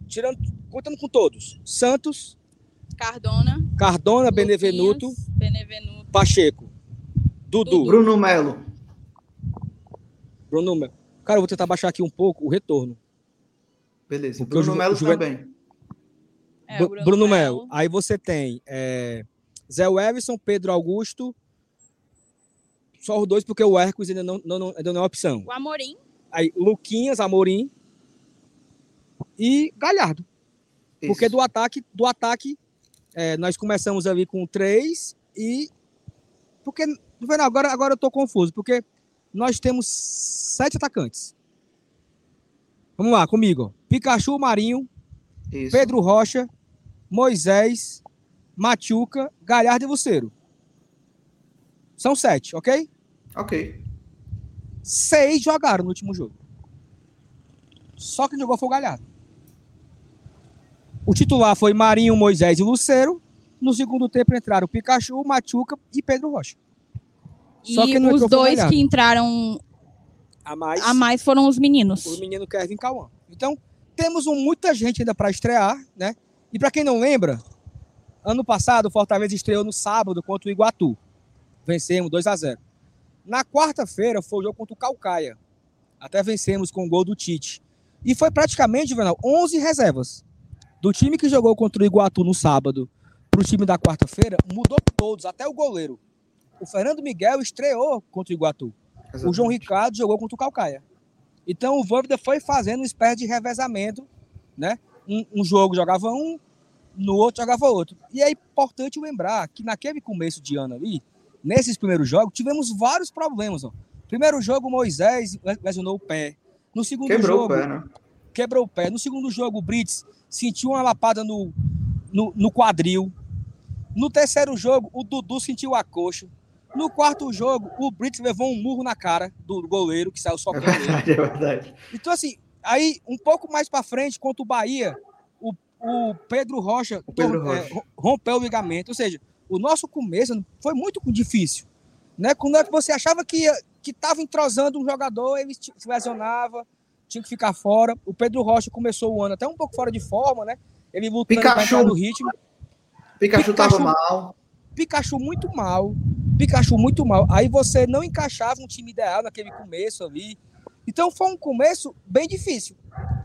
Tirando, contando com todos. Santos, Cardona, Cardona, Benevenuto, Benevenuto, Pacheco, Dudu, Bruno Melo. Bruno Melo. Cara, eu vou tentar baixar aqui um pouco o retorno. Beleza. Porque Bruno Melo também. É, Bruno, Bruno Melo. Aí você tem é, Zé Everson, Pedro Augusto. Só os dois, porque o Hércules ainda não, não, não, ainda não é opção. O Amorim. Aí Luquinhas, Amorim e Galhardo. Isso. Porque do ataque, do ataque é, nós começamos ali com três e. Porque. Agora, agora eu tô confuso, porque nós temos sete atacantes. Vamos lá, comigo. Pikachu Marinho, Isso. Pedro Rocha, Moisés, Machuca, Galhardo e Luceiro. São sete, ok? Ok. Seis jogaram no último jogo. Só quem jogou foi o Galhardo. O titular foi Marinho, Moisés e Luceiro. No segundo tempo entraram Pikachu, Machuca e Pedro Rocha. Só e os dois que entraram a mais, a mais foram os meninos. O menino Kevin Cauã. Então, temos um, muita gente ainda para estrear, né? E para quem não lembra, ano passado o Fortaleza estreou no sábado contra o Iguatu. Vencemos 2 a 0. Na quarta-feira foi o jogo contra o Calcaia. Até vencemos com o gol do Tite. E foi praticamente, Juvenal, 11 reservas. Do time que jogou contra o Iguatu no sábado para o time da quarta-feira, mudou todos, até o goleiro o Fernando Miguel estreou contra o Iguatu. Exatamente. O João Ricardo jogou contra o Calcaia. Então o Voivoda foi fazendo uma espécie de revezamento, né? Um, um, jogo jogava um, no outro jogava outro. E é importante lembrar que naquele começo de ano ali, nesses primeiros jogos, tivemos vários problemas. Ó. Primeiro jogo, Moisés lesionou o pé. No segundo quebrou jogo, o pé, né? quebrou o pé. No segundo jogo, o Brits sentiu uma lapada no, no, no quadril. No terceiro jogo, o Dudu sentiu a coxa. No quarto jogo, o Brits levou um murro na cara do goleiro, que saiu só É verdade, é verdade. Então, assim, aí, um pouco mais para frente, contra o Bahia, o, o Pedro Rocha, O Pedro é, Rocha. ro- rompeu o ligamento. Ou seja, o nosso começo foi muito difícil. Né? Quando é que você achava que estava entrosando um jogador, ele se lesionava, tinha que ficar fora. O Pedro Rocha começou o ano até um pouco fora de forma, né? Ele lutando para entrar no ritmo. Pikachu, Pikachu- tava mal. Pikachu muito mal. Pikachu muito mal. Aí você não encaixava um time ideal naquele começo ali. Então foi um começo bem difícil.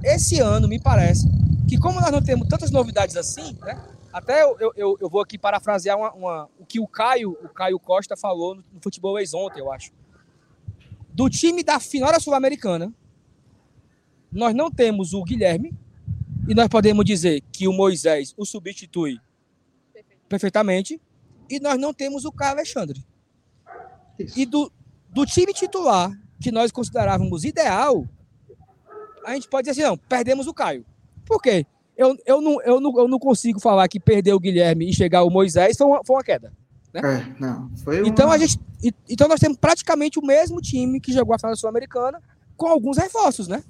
Esse ano, me parece, que como nós não temos tantas novidades assim, né? Até eu, eu- eu, vou aqui parafrasear uma, uma- o que o Caio, o Caio Costa falou no, no Futebol Ex ontem, eu acho. Do time da final da Sul-Americana, nós não temos o Guilherme, e nós podemos dizer que o Moisés o substitui perfeitamente, e nós não temos o Caio Alexandre. Isso. E do, do time titular, que nós considerávamos ideal, a gente pode dizer assim, não, perdemos o Caio. Por quê? Eu, eu, não, eu, não, eu não consigo falar que perder o Guilherme e chegar o Moisés foi uma, foi uma queda. É, não. Foi uma... Então, a gente, então nós temos praticamente o mesmo time que jogou a final sul-americana, com alguns reforços, né?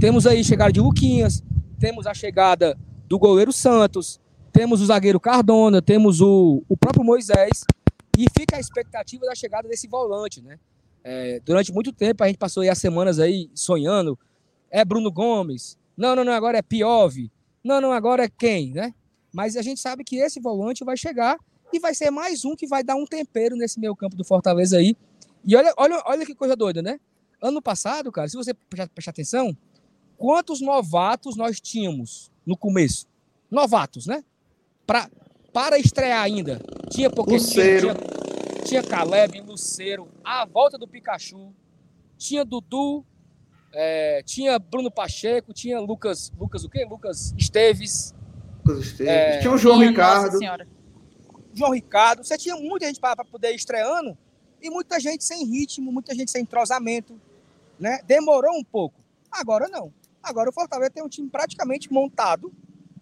Temos aí a chegada de Luquinhas, temos a chegada do goleiro Santos, temos o zagueiro Cardona, temos o, o próprio Moisés, e fica a expectativa da chegada desse volante, né? É, durante muito tempo a gente passou aí as semanas aí sonhando, é Bruno Gomes, não, não, não, agora é Piove, não, não, agora é quem, né? Mas a gente sabe que esse volante vai chegar e vai ser mais um que vai dar um tempero nesse meio campo do Fortaleza aí. E olha, olha, olha que coisa doida, né? Ano passado, cara, se você prestar, prestar atenção, quantos novatos nós tínhamos no começo? Novatos, né? Pra, para estrear ainda. Tinha Pochettino, Lucero. tinha, tinha Caleb, Luceiro, a volta do Pikachu, tinha Dudu, é, tinha Bruno Pacheco, tinha Lucas, Lucas o quê? Lucas Esteves, Lucas Esteves. É, Tinha o João Minha Ricardo. João Ricardo, você tinha muita gente para poder ir estreando e muita gente sem ritmo, muita gente sem entrosamento, né? Demorou um pouco. Agora não. Agora o Fortaleza tem um time praticamente montado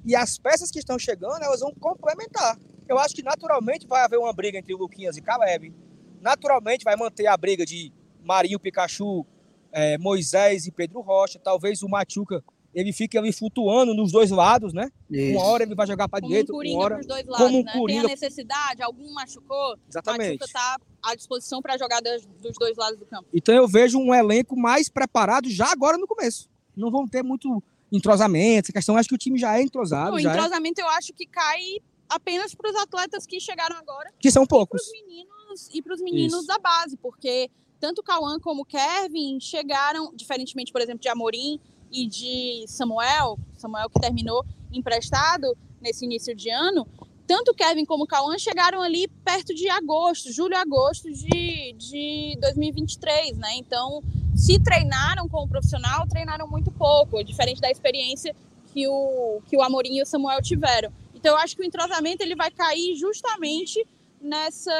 e as peças que estão chegando, elas vão complementar. Eu acho que naturalmente vai haver uma briga entre Luquinhas e Caleb. Naturalmente vai manter a briga de Marinho, Pikachu, eh, Moisés e Pedro Rocha. Talvez o Machuca ele fique ali flutuando nos dois lados, né? Isso. Uma hora ele vai jogar para Como um direita, uma hora pros dois lados, como um né? coringa- Tem a necessidade, algum machucou, exatamente. Machuca tá à disposição para jogar dos dois lados do campo. Então eu vejo um elenco mais preparado já agora no começo. Não vão ter muito entrosamento, essa questão. Acho que o time já é entrosado, o já é- entrosamento eu acho que cai apenas para os atletas que chegaram agora que são para poucos. os meninos e para os meninos Isso. da base, porque tanto o Cauã como o Kevin chegaram, diferentemente, por exemplo, de Amorim e de Samuel, Samuel que terminou emprestado nesse início de ano, tanto o Kevin como o Cauã chegaram ali perto de agosto, julho, agosto de, de 2023, né? Então, se treinaram com o profissional, treinaram muito pouco, diferente da experiência que o, que o Amorim e o Samuel tiveram. Então, eu acho que o entrosamento ele vai cair justamente nessa,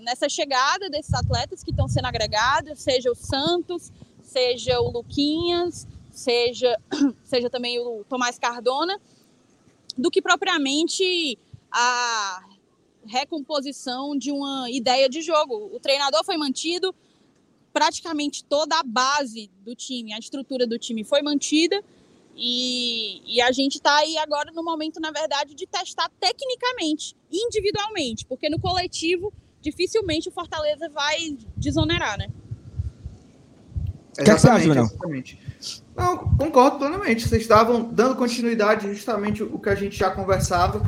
nessa chegada desses atletas que estão sendo agregados, seja o Santos, seja o Luquinhas, seja, seja também o Tomás Cardona, do que propriamente a recomposição de uma ideia de jogo. O treinador foi mantido, praticamente toda a base do time, a estrutura do time foi mantida. E, e a gente está aí agora no momento, na verdade, de testar tecnicamente, individualmente, porque no coletivo dificilmente o Fortaleza vai desonerar, né? que você acha, Exatamente, Julião? exatamente. Não, concordo plenamente. Vocês estavam dando continuidade justamente o que a gente já conversava.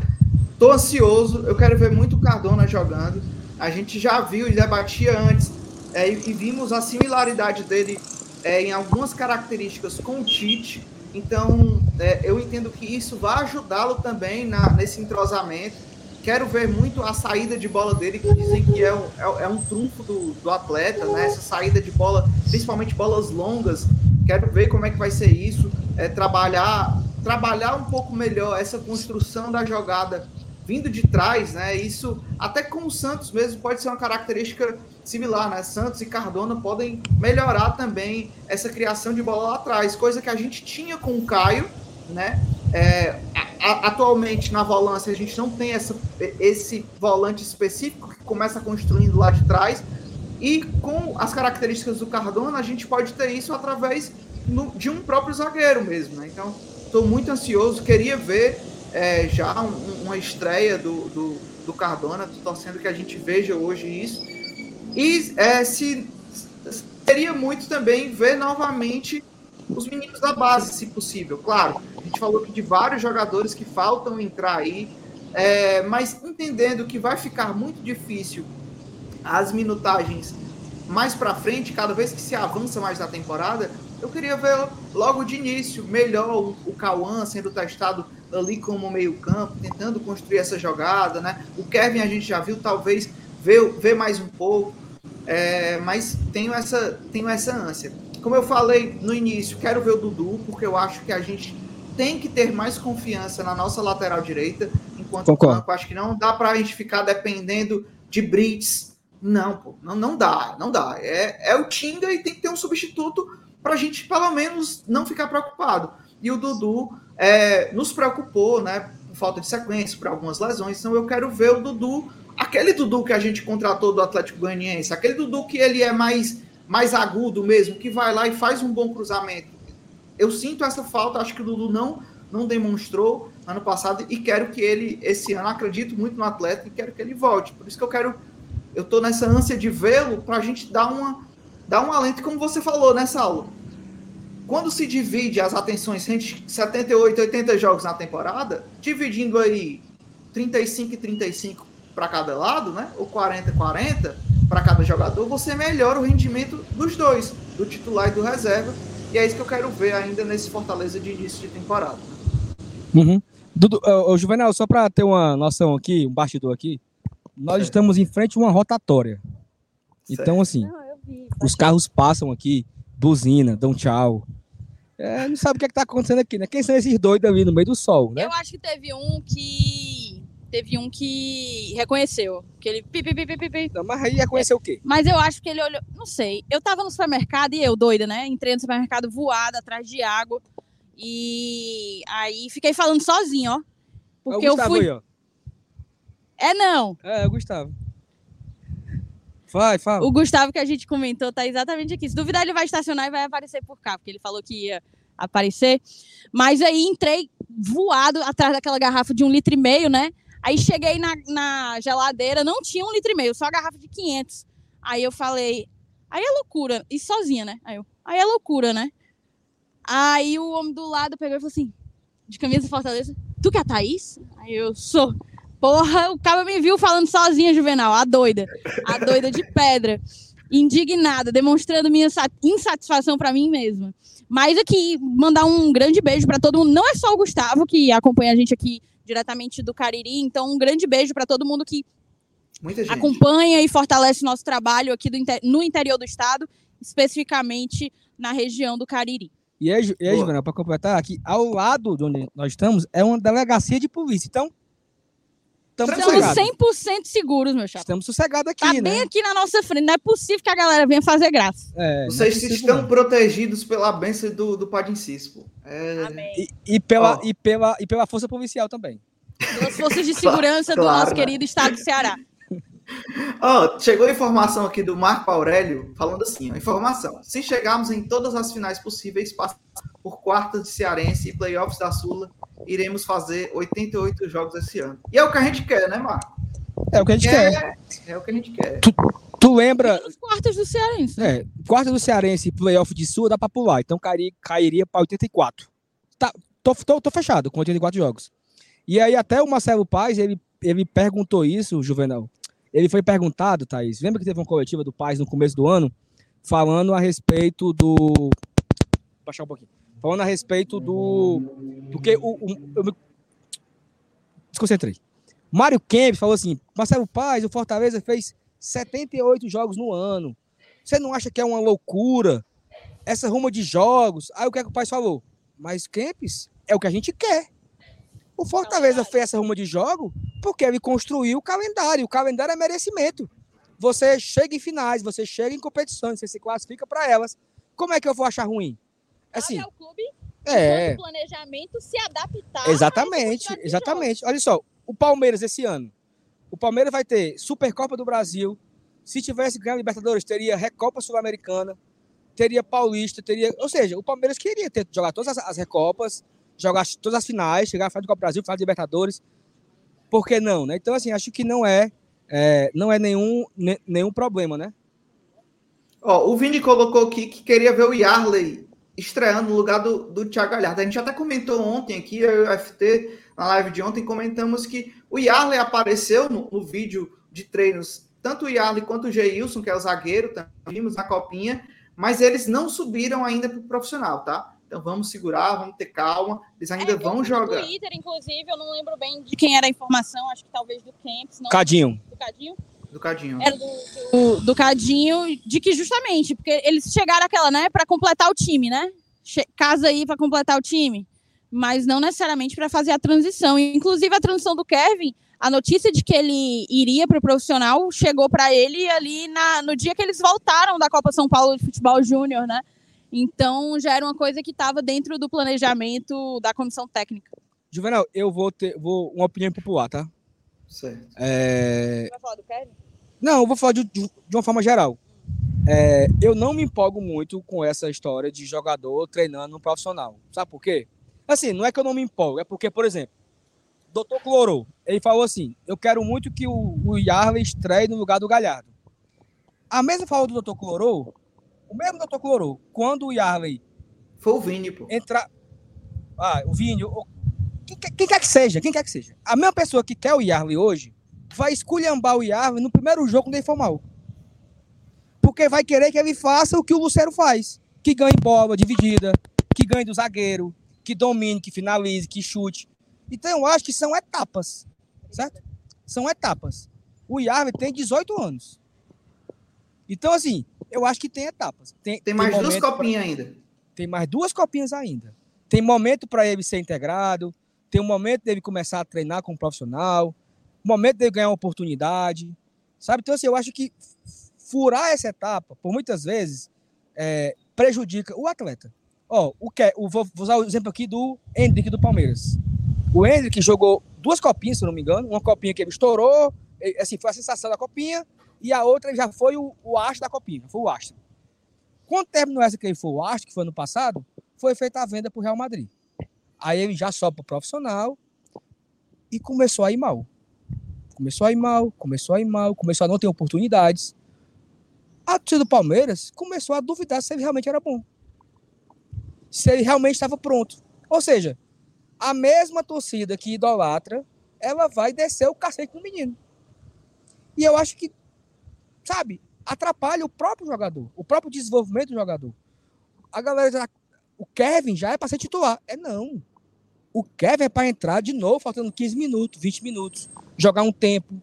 Tô ansioso, eu quero ver muito o Cardona jogando. A gente já viu e debatia antes é, e, vimos a similaridade dele é, em algumas características com o Tite. Então, é, eu entendo que isso vai ajudá-lo também na, nesse entrosamento. Quero ver muito a saída de bola dele, que dizem que é um, é, é um trunfo do, do atleta, né? Essa saída de bola, principalmente bolas longas. Quero ver como é que vai ser isso. É, trabalhar, trabalhar um pouco melhor essa construção da jogada vindo de trás, né? Isso até com o Santos mesmo pode ser uma característica similar, né? Santos e Cardona podem melhorar também essa criação de bola lá atrás, coisa que a gente tinha com o Caio, né? É, a, atualmente na volância a gente não tem essa, esse volante específico que começa construindo lá de trás. E com as características do Cardona, a gente pode ter isso através no, de um próprio zagueiro mesmo. Né? Então, estou muito ansioso, queria ver é, já um, uma estreia do, do, do Cardona, estou torcendo que a gente veja hoje isso. E é, se Queria muito também ver novamente os meninos da base, se possível. Claro, a gente falou de vários jogadores que faltam entrar aí, é, mas entendendo que vai ficar muito difícil as minutagens mais para frente, cada vez que se avança mais na temporada, eu queria ver logo de início melhor o, o Cauã sendo testado ali como meio-campo, tentando construir essa jogada, né? O Kevin a gente já viu, talvez ver, ver mais um pouco. É, mas tenho essa, tenho essa ânsia. Como eu falei no início, quero ver o Dudu, porque eu acho que a gente tem que ter mais confiança na nossa lateral direita, enquanto o banco. Acho que não dá para a gente ficar dependendo de Brits. Não, pô, não, não dá, não dá. É, é o Tinga e tem que ter um substituto para a gente, pelo menos, não ficar preocupado. E o Dudu é, nos preocupou, né? Por falta de sequência, por algumas lesões. Então eu quero ver o Dudu aquele Dudu que a gente contratou do Atlético Goianiense, aquele Dudu que ele é mais, mais agudo mesmo, que vai lá e faz um bom cruzamento. Eu sinto essa falta, acho que o Dudu não, não demonstrou ano passado e quero que ele, esse ano, acredito muito no Atlético e quero que ele volte. Por isso que eu quero, eu tô nessa ânsia de vê-lo para a gente dar uma, dar um alento, como você falou nessa aula. Quando se divide as atenções entre 78, 80 jogos na temporada, dividindo aí 35 e 35 para cada lado, né? Ou 40-40 para cada jogador, você melhora o rendimento dos dois, do titular e do reserva. E é isso que eu quero ver ainda nesse Fortaleza de início de temporada. Uhum. Dudu, uh, Juvenal, só para ter uma noção aqui, um bastidor aqui, nós estamos em frente a uma rotatória. Certo. Então, assim, não, vi, os carros passam aqui, buzina, dão tchau. É, não sabe o que, é está acontecendo aqui, né? Quem são esses doidos ali no meio do sol, né? Eu acho que teve um que teve um que reconheceu. Que ele. Pi, pi, pi, pi, pi. Não, mas aí reconheceu o quê? Mas eu acho que ele olhou. Não sei. Eu tava no supermercado e eu, doida, né? Entrei no supermercado voada atrás de água. E aí fiquei falando sozinho, ó. Porque é eu fui. Aí, ó. É não. É, é o Gustavo. Vai, fala. O Gustavo que a gente comentou tá exatamente aqui. Se duvidar, ele vai estacionar e vai aparecer por cá, porque ele falou que ia aparecer. Mas aí entrei voado atrás daquela garrafa de um litro e meio, né? Aí cheguei na, na geladeira, não tinha um litro e meio, só a garrafa de 500. Aí eu falei, aí é loucura. E sozinha, né? Aí eu, aí é loucura, né? Aí o homem do lado pegou e falou assim, de camisa Fortaleza, tu que é a Thaís? Aí eu sou. Porra, o cara me viu falando sozinha, Juvenal, a doida. A doida de pedra. Indignada, demonstrando minha insatisfação para mim mesma. Mas aqui, mandar um grande beijo para todo mundo. Não é só o Gustavo que acompanha a gente aqui diretamente do Cariri. Então, um grande beijo para todo mundo que acompanha e fortalece nosso trabalho aqui do, no interior do estado, especificamente na região do Cariri. E aí, e aí para completar, aqui ao lado de onde nós estamos é uma delegacia de polícia. Então, estamos, estamos 100% seguros, meu chapa. Estamos sossegados aqui, tá né? bem aqui na nossa frente. Não é possível que a galera venha fazer graça. É, Vocês é estão não. protegidos pela bênção do, do Padre Inciso. É... Amém. E, e, pela, oh. e, pela, e pela força policial também. Pelas forças de segurança claro, do nosso né? querido estado do Ceará. Oh, chegou a informação aqui do Marco Aurélio falando assim: ó, informação. Se chegarmos em todas as finais possíveis, por quartas de Cearense e playoffs da Sula, iremos fazer 88 jogos esse ano. E é o que a gente quer, né, Marco? É o que a gente é, quer. É o que a gente quer. Tu, tu lembra. Os quartas do Cearense. É, quartas do Cearense e playoff de Sula dá pra pular. Então cairia, cairia pra 84. Tá, tô, tô, tô fechado com 84 jogos. E aí até o Marcelo Paz, ele, ele perguntou isso, Juvenal. Ele foi perguntado, Thaís, lembra que teve uma coletiva do Paz no começo do ano, falando a respeito do... Vou baixar um pouquinho. Falando a respeito do... Porque o... o eu me desconcentrei. Mário Kemp falou assim, Marcelo Paz, o Fortaleza fez 78 jogos no ano. Você não acha que é uma loucura? Essa ruma de jogos. Aí o que é que o Paz falou? Mas Kempis, é o que a gente quer. O Fortaleza fez essa ruma de jogo porque ele construiu o calendário. O calendário é merecimento. Você chega em finais, você chega em competições, você se classifica para elas. Como é que eu vou achar ruim? Assim, é o clube É. O planejamento se adaptar. Exatamente, exatamente. Olha só, o Palmeiras esse ano. O Palmeiras vai ter Supercopa do Brasil. Se tivesse ganho Libertadores, teria Recopa Sul-Americana, teria Paulista, teria. Ou seja, o Palmeiras queria ter jogar todas as, as Recopas, jogar todas as finais, chegar à final do Copa do Brasil, final de Libertadores. Por que não, né? Então, assim, acho que não é, é não é nenhum, ne, nenhum problema, né? Ó, o Vini colocou aqui que queria ver o Yarley estreando no lugar do, do Thiago Galhardo. A gente até comentou ontem aqui, eu e o FT, na live de ontem, comentamos que o Yarley apareceu no, no vídeo de treinos, tanto o Yarley quanto o Geilson, que é o zagueiro, vimos na copinha, mas eles não subiram ainda para o profissional, tá? Então vamos segurar, vamos ter calma. Eles ainda é, vão jogar. No Twitter, inclusive, eu não lembro bem de quem era a informação, acho que talvez do Kempis. Não, Cadinho. Do Cadinho. Do Cadinho. Era do, do, do, Cadinho, de que justamente, porque eles chegaram aquela, né, para completar o time, né? Che casa aí para completar o time, mas não necessariamente para fazer a transição. Inclusive a transição do Kevin, a notícia de que ele iria para o profissional chegou para ele ali na, no dia que eles voltaram da Copa São Paulo de Futebol Júnior, né? Então já era uma coisa que estava dentro do planejamento da comissão técnica. Juvenal, eu vou ter vou, uma opinião popular, tá? Certo. É... Você vai falar do Kevin? Não, eu vou falar de, de, uma forma geral. É, eu não me empolgo muito com essa história de jogador treinando no profissional. Sabe por quê? Assim, não é que eu não me empolgo, é porque, por exemplo, Dr. Cloro, ele falou assim: eu quero muito que o, o Yarley estreie no lugar do Galhardo. A mesma falou do Dr. Cloro, o mesmo Dr. Cloro, quando o Yarley. Foi o Vini, pô. Entrar. Ah, o Vini, o... Quem, quem, quer que seja, quem quer que seja. A mesma pessoa que quer o Yarley hoje vai esculhambar o Yarley no primeiro jogo quando ele for mal. Porque vai querer que ele faça o que o Lucero faz. Que ganhe bola dividida, que ganhe do zagueiro, que domine, que finalize, que chute. Então eu acho que são etapas, certo? São etapas. O Yarley tem 18 anos. Então, assim, eu acho que tem etapas. Tem, tem mais tem duas copinhas pra... ainda. Tem mais duas copinhas ainda. Tem momento para ele ser integrado, tem um momento dele começar a treinar como profissional, momento dele ganhar uma oportunidade, sabe? Então, assim, eu acho que furar essa etapa, por muitas vezes, é, prejudica o atleta. Ó, o que, o, vou, vou usar o exemplo aqui do Hendrick do Palmeiras. O Hendrick jogou duas copinhas, se não me engano, uma copinha que ele estourou, assim, foi a sensação da copinha, e a outra já foi o, o astro da copinha, foi o astro. Quando terminou essa que ele foi o astro, que foi ano passado, foi feita a venda para o Real Madrid. Aí ele já sobe para o profissional e começou a ir mal. Começou a ir mal, começou a ir mal, começou a não ter oportunidades. A torcida do Palmeiras começou a duvidar se ele realmente era bom. Se ele realmente estava pronto. Ou seja, a mesma torcida que idolatra, ela vai descer o cacete no menino. E eu acho que sabe, atrapalha o próprio jogador, o próprio desenvolvimento do jogador. A galera o Kevin já é para ser titular. É não. O Kevin é para entrar de novo, faltando 15 minutos, 20 minutos, jogar um tempo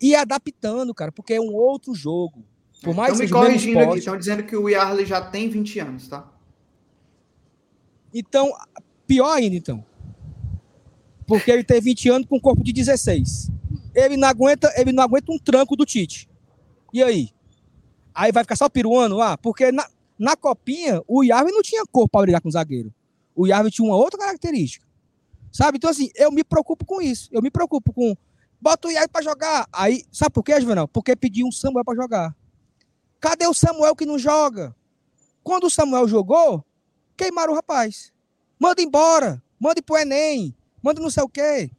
e adaptando, cara, porque é um outro jogo. Por mais Estão me corrigindo aqui, estão dizendo que o Yarley já tem 20 anos, tá? Então, pior ainda, então. Porque ele tem 20 anos com um corpo de 16. Ele não aguenta, ele não aguenta um tranco do Tite. E aí? Aí vai ficar só piruando lá? Porque na, na copinha, o Yarvin não tinha corpo para brigar com o zagueiro. O Yarvin tinha uma outra característica. Sabe? Então, assim, eu me preocupo com isso. Eu me preocupo com. Bota o Yarvin para jogar. Aí, sabe por quê, Juvenal? Porque pediu um Samuel para jogar. Cadê o Samuel que não joga? Quando o Samuel jogou, queimaram o rapaz. Manda embora. Manda pro Enem. Manda não sei o quê.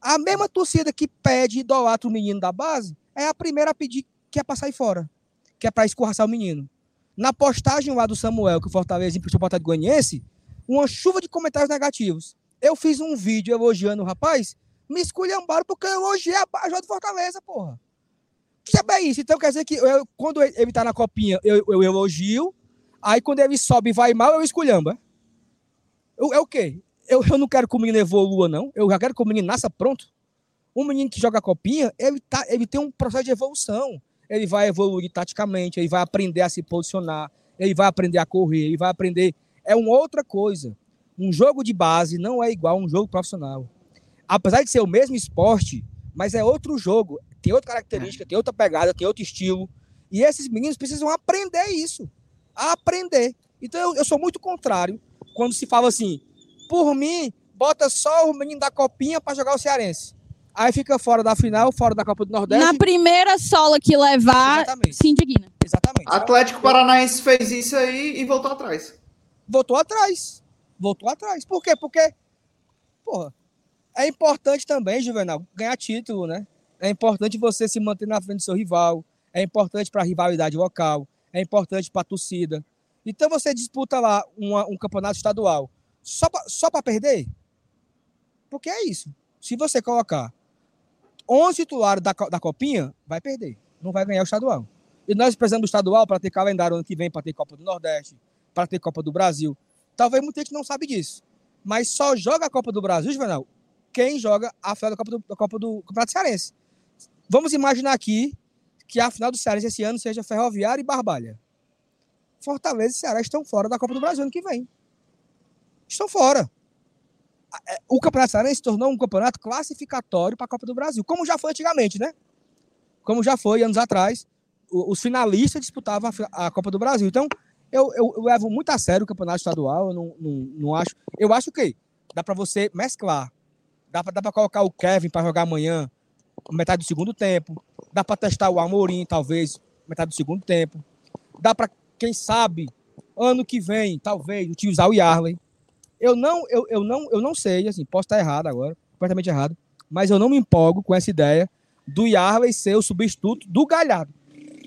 A mesma torcida que pede e idolatra o menino da base é a primeira a pedir que é para sair fora, que é para escorraçar o menino. Na postagem lá do Samuel, que o Fortaleza emprestou para o Goianiense, uma chuva de comentários negativos. Eu fiz um vídeo elogiando o rapaz, me esculhambaram porque eu elogiei a Bajó do Fortaleza, porra. Que é isso? Então quer dizer que eu, quando ele tá na copinha, eu, eu, elogio, aí quando ele sobe e vai mal, eu esculhamba. Eu, é o quê? Eu, eu não quero que o menino evolua, não. Eu já quero que o menino nasça pronto. Um menino que joga copinha, ele, tá, ele tem um processo de evolução ele vai evoluir taticamente, ele vai aprender a se posicionar, ele vai aprender a correr, ele vai aprender. É uma outra coisa. Um jogo de base não é igual a um jogo profissional. Apesar de ser o mesmo esporte, mas é outro jogo. Tem outra característica, tem outra pegada, tem outro estilo. E esses meninos precisam aprender isso. Aprender. Então eu, eu sou muito contrário quando se fala assim, por mim, bota só o menino da copinha para jogar o Cearense. Aí fica fora da final, fora da Copa do Nordeste. Na primeira sola que levar, Exatamente. se indigna. Exatamente. Atlético Paranaense fez isso aí e voltou atrás. Voltou atrás. Voltou atrás. Por quê? Porque, porra, é importante também, Juvenal, ganhar título, né? É importante você se manter na frente do seu rival. É importante para a rivalidade local. É importante para a torcida. Então você disputa lá uma- um campeonato estadual só para só pra perder? Porque é isso. Se você colocar 11 titulares da, da Copinha, vai perder. Não vai ganhar o estadual. E nós precisamos do estadual para ter calendário ano que vem, para ter Copa do Nordeste, para ter Copa do Brasil. Talvez muita gente não sabe disso. Mas só joga a Copa do Brasil, Juvenal, quem joga a final da Copa do, da Copa do Campeonato Cearense. Vamos imaginar aqui que a final do Cearense esse ano seja Ferroviária e Barbalha. Fortaleza e Ceará estão fora da Copa do Brasil ano que vem. Estão fora. É, O Campeonato Cearense se tornou um campeonato classificatório para a Copa do Brasil, como já foi antigamente, né? Como já foi anos atrás, os finalistas disputavam a Copa do Brasil. Então, eu, eu- eu levo muito a sério o campeonato estadual. Eu não, não, não acho. Eu acho que dá para você mesclar. Dá para colocar o Kevin para jogar amanhã, metade do segundo tempo. Dá para testar o Amorim, talvez, metade do segundo tempo. Dá para, quem sabe, ano que vem, talvez, utilizar o Yarley. Eu não, eu, eu não, eu não sei, assim, posso estar errado agora, completamente errado, mas eu não me empolgo com essa ideia do Yarley ser o substituto do Galhardo.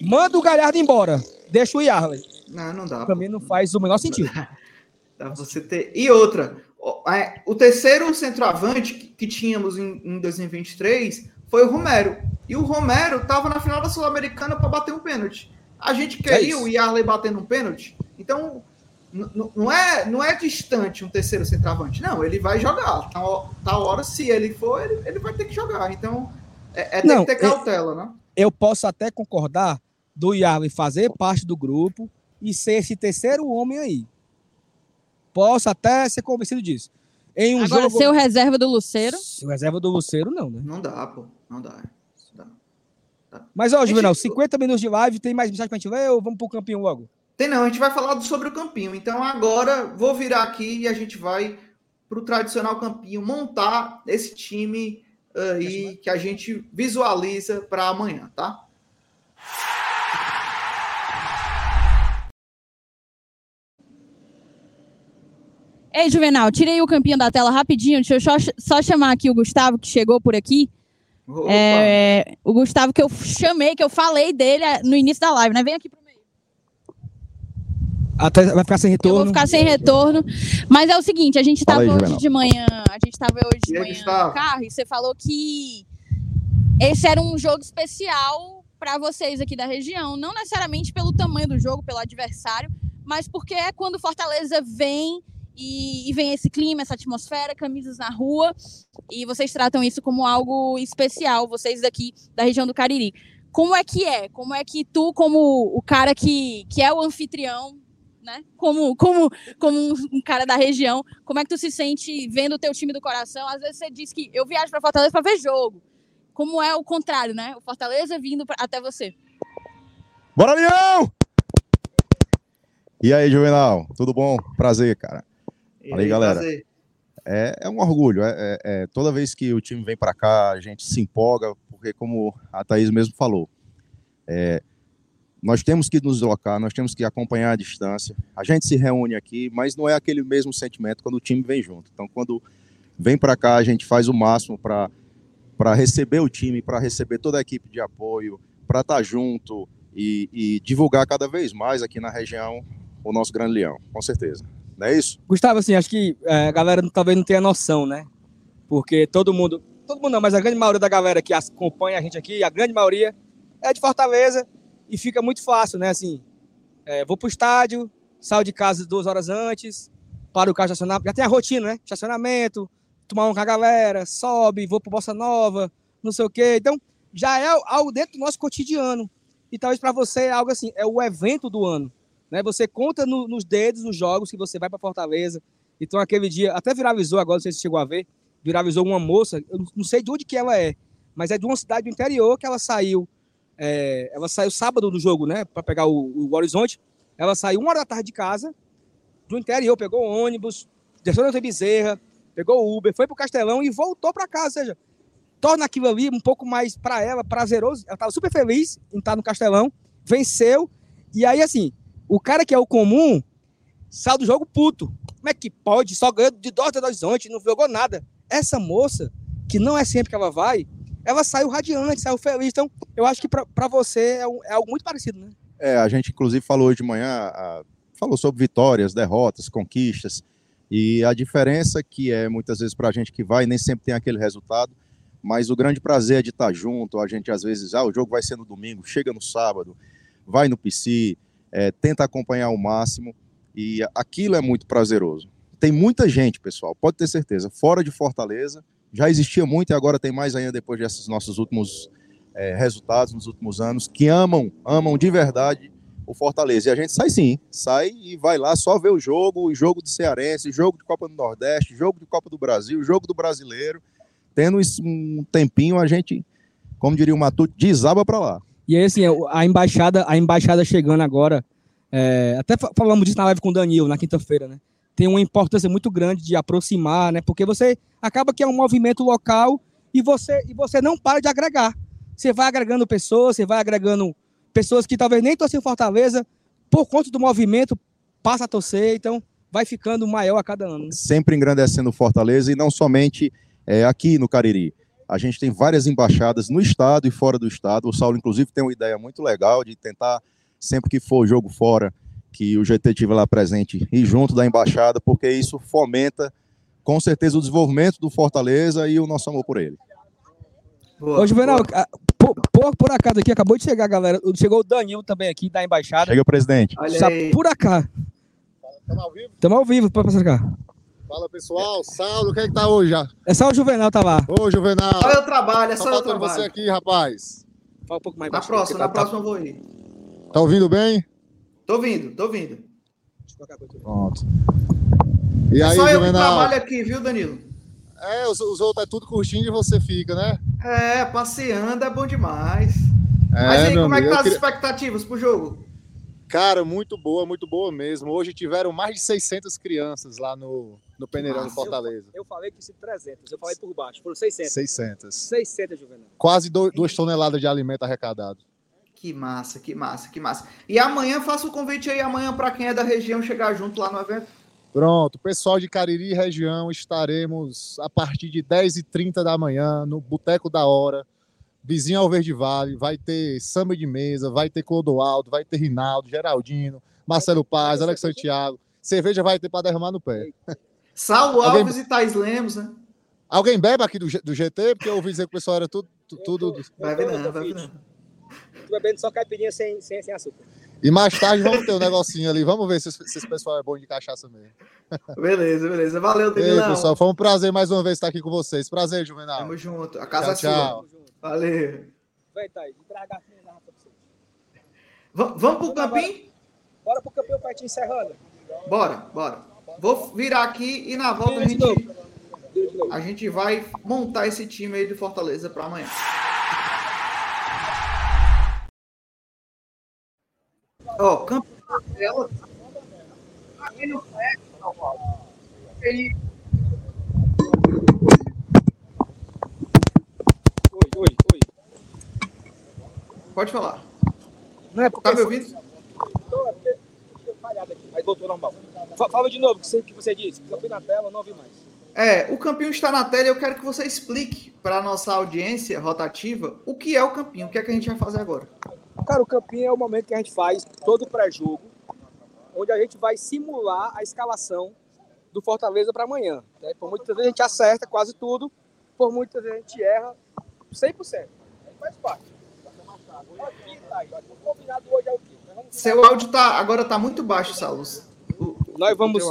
Manda o Galhardo embora, deixa o Yarley. Não, não dá. Pra mim não faz o menor sentido. Dá você ter. E outra, o, é, terceiro centroavante que, tínhamos em, em 2023 foi o Romero. E o Romero estava na final da Sul-Americana para bater um pênalti. A gente queria isso. o Yarley batendo um pênalti. Então, não é, não é distante um terceiro centroavante. Não, ele vai jogar. Tá, ho- tá hora, se ele for, ele, ele vai ter que jogar. Então, é, é ter Não, que ter é- cautela, né? Eu posso até concordar do Yarley fazer parte do grupo e ser esse terceiro homem aí. Posso até ser convencido disso. Em um Agora, jogo. ser o reserva do Luceiro. O reserva do Luceiro, não, né? Não dá, pô. Não dá. Dá. Mas, ó, Gente, Juvenal, 50 minutos de live, tem mais mensagem pra gente ler ou vamos pro campinho logo? Tem não, a gente vai falar sobre o campinho. Então agora vou virar aqui e a gente vai para o tradicional campinho montar esse time aí que a gente visualiza para amanhã, tá? Ei, Juvenal, tirei o campinho da tela rapidinho. Deixa eu só, só chamar aqui o Gustavo, que chegou por aqui. É, o Gustavo que eu chamei, que eu falei dele é, no início da live, né? Vem aqui pro. Até vai ficar sem Eu retorno. vou ficar sem retorno. Mas é o seguinte, a gente Fala tava aí, hoje Juvenal. de manhã, a gente tava hoje de manhã Gustavo? no carro e você falou que esse era um jogo especial para vocês aqui da região, não necessariamente pelo tamanho do jogo, pelo adversário, mas porque é quando Fortaleza vem e, e vem esse clima, essa atmosfera, camisas na rua, e vocês tratam isso como algo especial, vocês daqui da região do Cariri. Como é que é? Como é que tu, como o cara que, que é o anfitrião, né? Como, como, como um, cara da região, como é que tu se sente vendo o teu time do coração? Às vezes você diz que eu viajo para Fortaleza para ver jogo. Como é o contrário, né? O Fortaleza vindo pra- até você. Bora, Leão! E aí, Juvenal? Tudo bom? Prazer, cara. E Fala aí, galera. prazer. É, é um orgulho. É, é- é- toda vez que o time vem para cá, a gente se empolga, porque, como a Thaís mesmo falou, é, nós temos que nos deslocar, nós temos que acompanhar a distância. A gente se reúne aqui, mas não é aquele mesmo sentimento quando o time vem junto. Então, quando vem para cá, a gente faz o máximo para para receber o time, para receber toda a equipe de apoio, para estar junto e, e divulgar cada vez mais aqui na região o nosso Grande Leão, com certeza. Não é isso? Gustavo, assim, acho que é, a galera talvez não tenha noção, né? Porque todo mundo, todo mundo não, mas a grande maioria da galera que acompanha a gente aqui, a grande maioria é de Fortaleza e fica muito fácil, né? Assim, é, vou pro estádio, saio de casa duas horas antes, para o carro estacionar, já tem a rotina, né? Estacionamento, tomar um com a galera, sobe, vou pro Bossa Nova, não sei o quê. Então, já é algo dentro do nosso cotidiano. E talvez para você é algo assim, é o evento do ano. Né? Você conta no- nos dedos os jogos que você vai para Fortaleza. Então, aquele dia, até viralizou agora, não sei se chegou a ver, viralizou uma moça, eu não sei de onde que ela é, mas é de uma cidade do interior que ela saiu, é, ela saiu sábado do jogo, né, para pegar o, o Horizonte, ela saiu uma hora da tarde de casa, do interior, pegou ônibus, desceu na Bezerra, pegou o Uber, foi pro Castelão e voltou para casa. Ou seja, torna aquilo ali um pouco mais para ela prazeroso. Ela estava super feliz em estar no Castelão, venceu. E aí, assim, o cara que é o comum saiu do jogo puto. Como é que pode? Só ganhou de Dorta do Horizonte, não jogou nada. Essa moça, que não é sempre que ela vai, ela saiu radiante, saiu feliz. Então, eu acho que para você é, um, é, algo muito parecido, né? É, a gente inclusive falou hoje de manhã, a, falou sobre vitórias, derrotas, conquistas. E a diferença que é muitas vezes para a gente que vai, nem sempre tem aquele resultado, mas o grande prazer é de estar junto. A gente às vezes, ah, o jogo vai ser no domingo, chega no sábado, vai no PC, é, tenta acompanhar o máximo e aquilo é muito prazeroso. Tem muita gente, pessoal, pode ter certeza, fora de Fortaleza, já existia muito e agora tem mais ainda depois desses nossos últimos é, resultados nos últimos anos, que amam, amam de verdade o Fortaleza. E a gente sai sim, sai e vai lá só ver o jogo, o jogo do Cearense, jogo de Copa do Nordeste, jogo de Copa do Brasil, jogo do Brasileiro. Tendo um tempinho, a gente, como diria o Matuto, desaba para lá. E aí, assim, a embaixada, a embaixada chegando agora, é, até falamos disso na live com o Danilo, na quinta-feira, né? Tem uma importância muito grande de aproximar, né? Porque você acaba que é um movimento local e você, e você não para de agregar. Você vai agregando pessoas, você vai agregando pessoas que talvez nem torciam Fortaleza, por conta do movimento, passa a torcer, então vai ficando maior a cada ano. Sempre engrandecendo Fortaleza e não somente é, aqui no Cariri. A gente tem várias embaixadas no estado e fora do estado. O Saulo, inclusive, tem uma ideia muito legal de tentar, sempre que for jogo fora, que o GT estiver lá presente e junto da embaixada, porque isso fomenta, com certeza, o desenvolvimento do Fortaleza e o nosso amor por ele. Boa, Ô, Juvenal, por, por, por, acaso aqui, acabou de chegar, galera. Chegou o Danilo também aqui da embaixada. Chega o presidente. Olha aí. Por acaso. Estamos ao vivo? Estamos ao vivo, pode passar cá. Fala pessoal, Saulo, quem é que tá hoje já? É só o Juvenal, tá lá. Ô Juvenal. Olha o trabalho, é só tá o trabalho. você aqui, rapaz. Fala um pouco mais Na próxima, na tá, próxima eu vou ir. Tá ouvindo bem? Tô ouvindo, tô ouvindo. Pronto. E é aí, só eu Juvenal? que trabalho aqui, viu, Danilo? É, os, os outros é tudo curtindo e você fica, né? É, passeando é bom demais. É, Mas aí, como é que tá as queria... expectativas pro jogo? Cara, muito boa, muito boa mesmo. Hoje tiveram mais de 600 crianças lá no, no Peneirão de Fortaleza. Eu, eu, falei que se 300, eu falei por baixo, foram 600. 600. 600, Juvenal. Quase 2 toneladas de alimento arrecadado. Que massa, que massa, que massa. E amanhã, faça o convite aí amanhã para quem é da região chegar junto lá no evento. Pronto, pessoal de Cariri e região, estaremos a partir de 10h30 da manhã no Boteco da Hora, vizinho ao Verde Vale. Vai ter samba de mesa, vai ter Clodoaldo, vai ter Rinaldo, Geraldino, Marcelo Paz, Alex Santiago. Cerveja vai ter para derramar no pé. Alguém... Alves e Thais Lemos, né? Alguém bebe aqui do, do GT? Porque eu ouvi dizer que o pessoal era tudo. tudo... Bebe não, bebe não. Bebendo só caipirinha sem, sem, sem açúcar. E mais tarde vamos ter um negocinho ali. Vamos ver se, se esse pessoal é bom de cachaça mesmo. Beleza, beleza. Valeu, Danilão. Ei, pessoal, foi um prazer mais uma vez estar aqui com vocês. Prazer, Juvenal. Tamo junto. A casa tchau, é tchau. sua. Valeu. Vem, Thaís. Entrega aqui na Vamos pro campinho? Bora pro campinho pra te encerrando. Bora, bora. Vou virar aqui e na volta a gente, a gente vai montar esse time aí de Fortaleza para amanhã. Ó, oh, campeão dela. Aqui no Flex, São Paulo. Ele. Oi, oi, oi. Pode falar. Não é porque tá me ouvindo? Mas voltou normal. Fala de novo o que você disse. Campeão na tela, não ouvi mais. É, o campinho está na tela e eu quero que você explique para a nossa audiência rotativa o que é o campinho, o que é que a gente vai fazer agora. Cara, o campinho é o momento que a gente faz todo o pré-jogo, onde a gente vai simular a escalação do Fortaleza para amanhã. Né? Por muitas vezes a gente acerta quase tudo, por muitas vezes a gente erra 100%. Aí faz parte. Seu áudio tá, agora está muito baixo, Saulo. Nós vamos,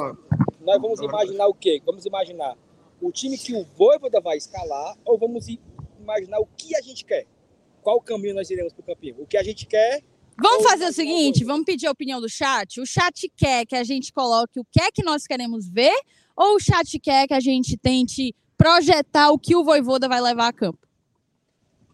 nós vamos imaginar o quê? Vamos imaginar o time que o Voivoda vai escalar ou vamos imaginar o que a gente quer? Qual caminho nós iremos para o campinho. O que a gente quer. Vamos fazer o seguinte, vamos pedir a opinião do chat. O chat quer que a gente coloque o que é que nós queremos ver, ou o chat quer que a gente tente projetar o que o Voivoda vai levar a campo?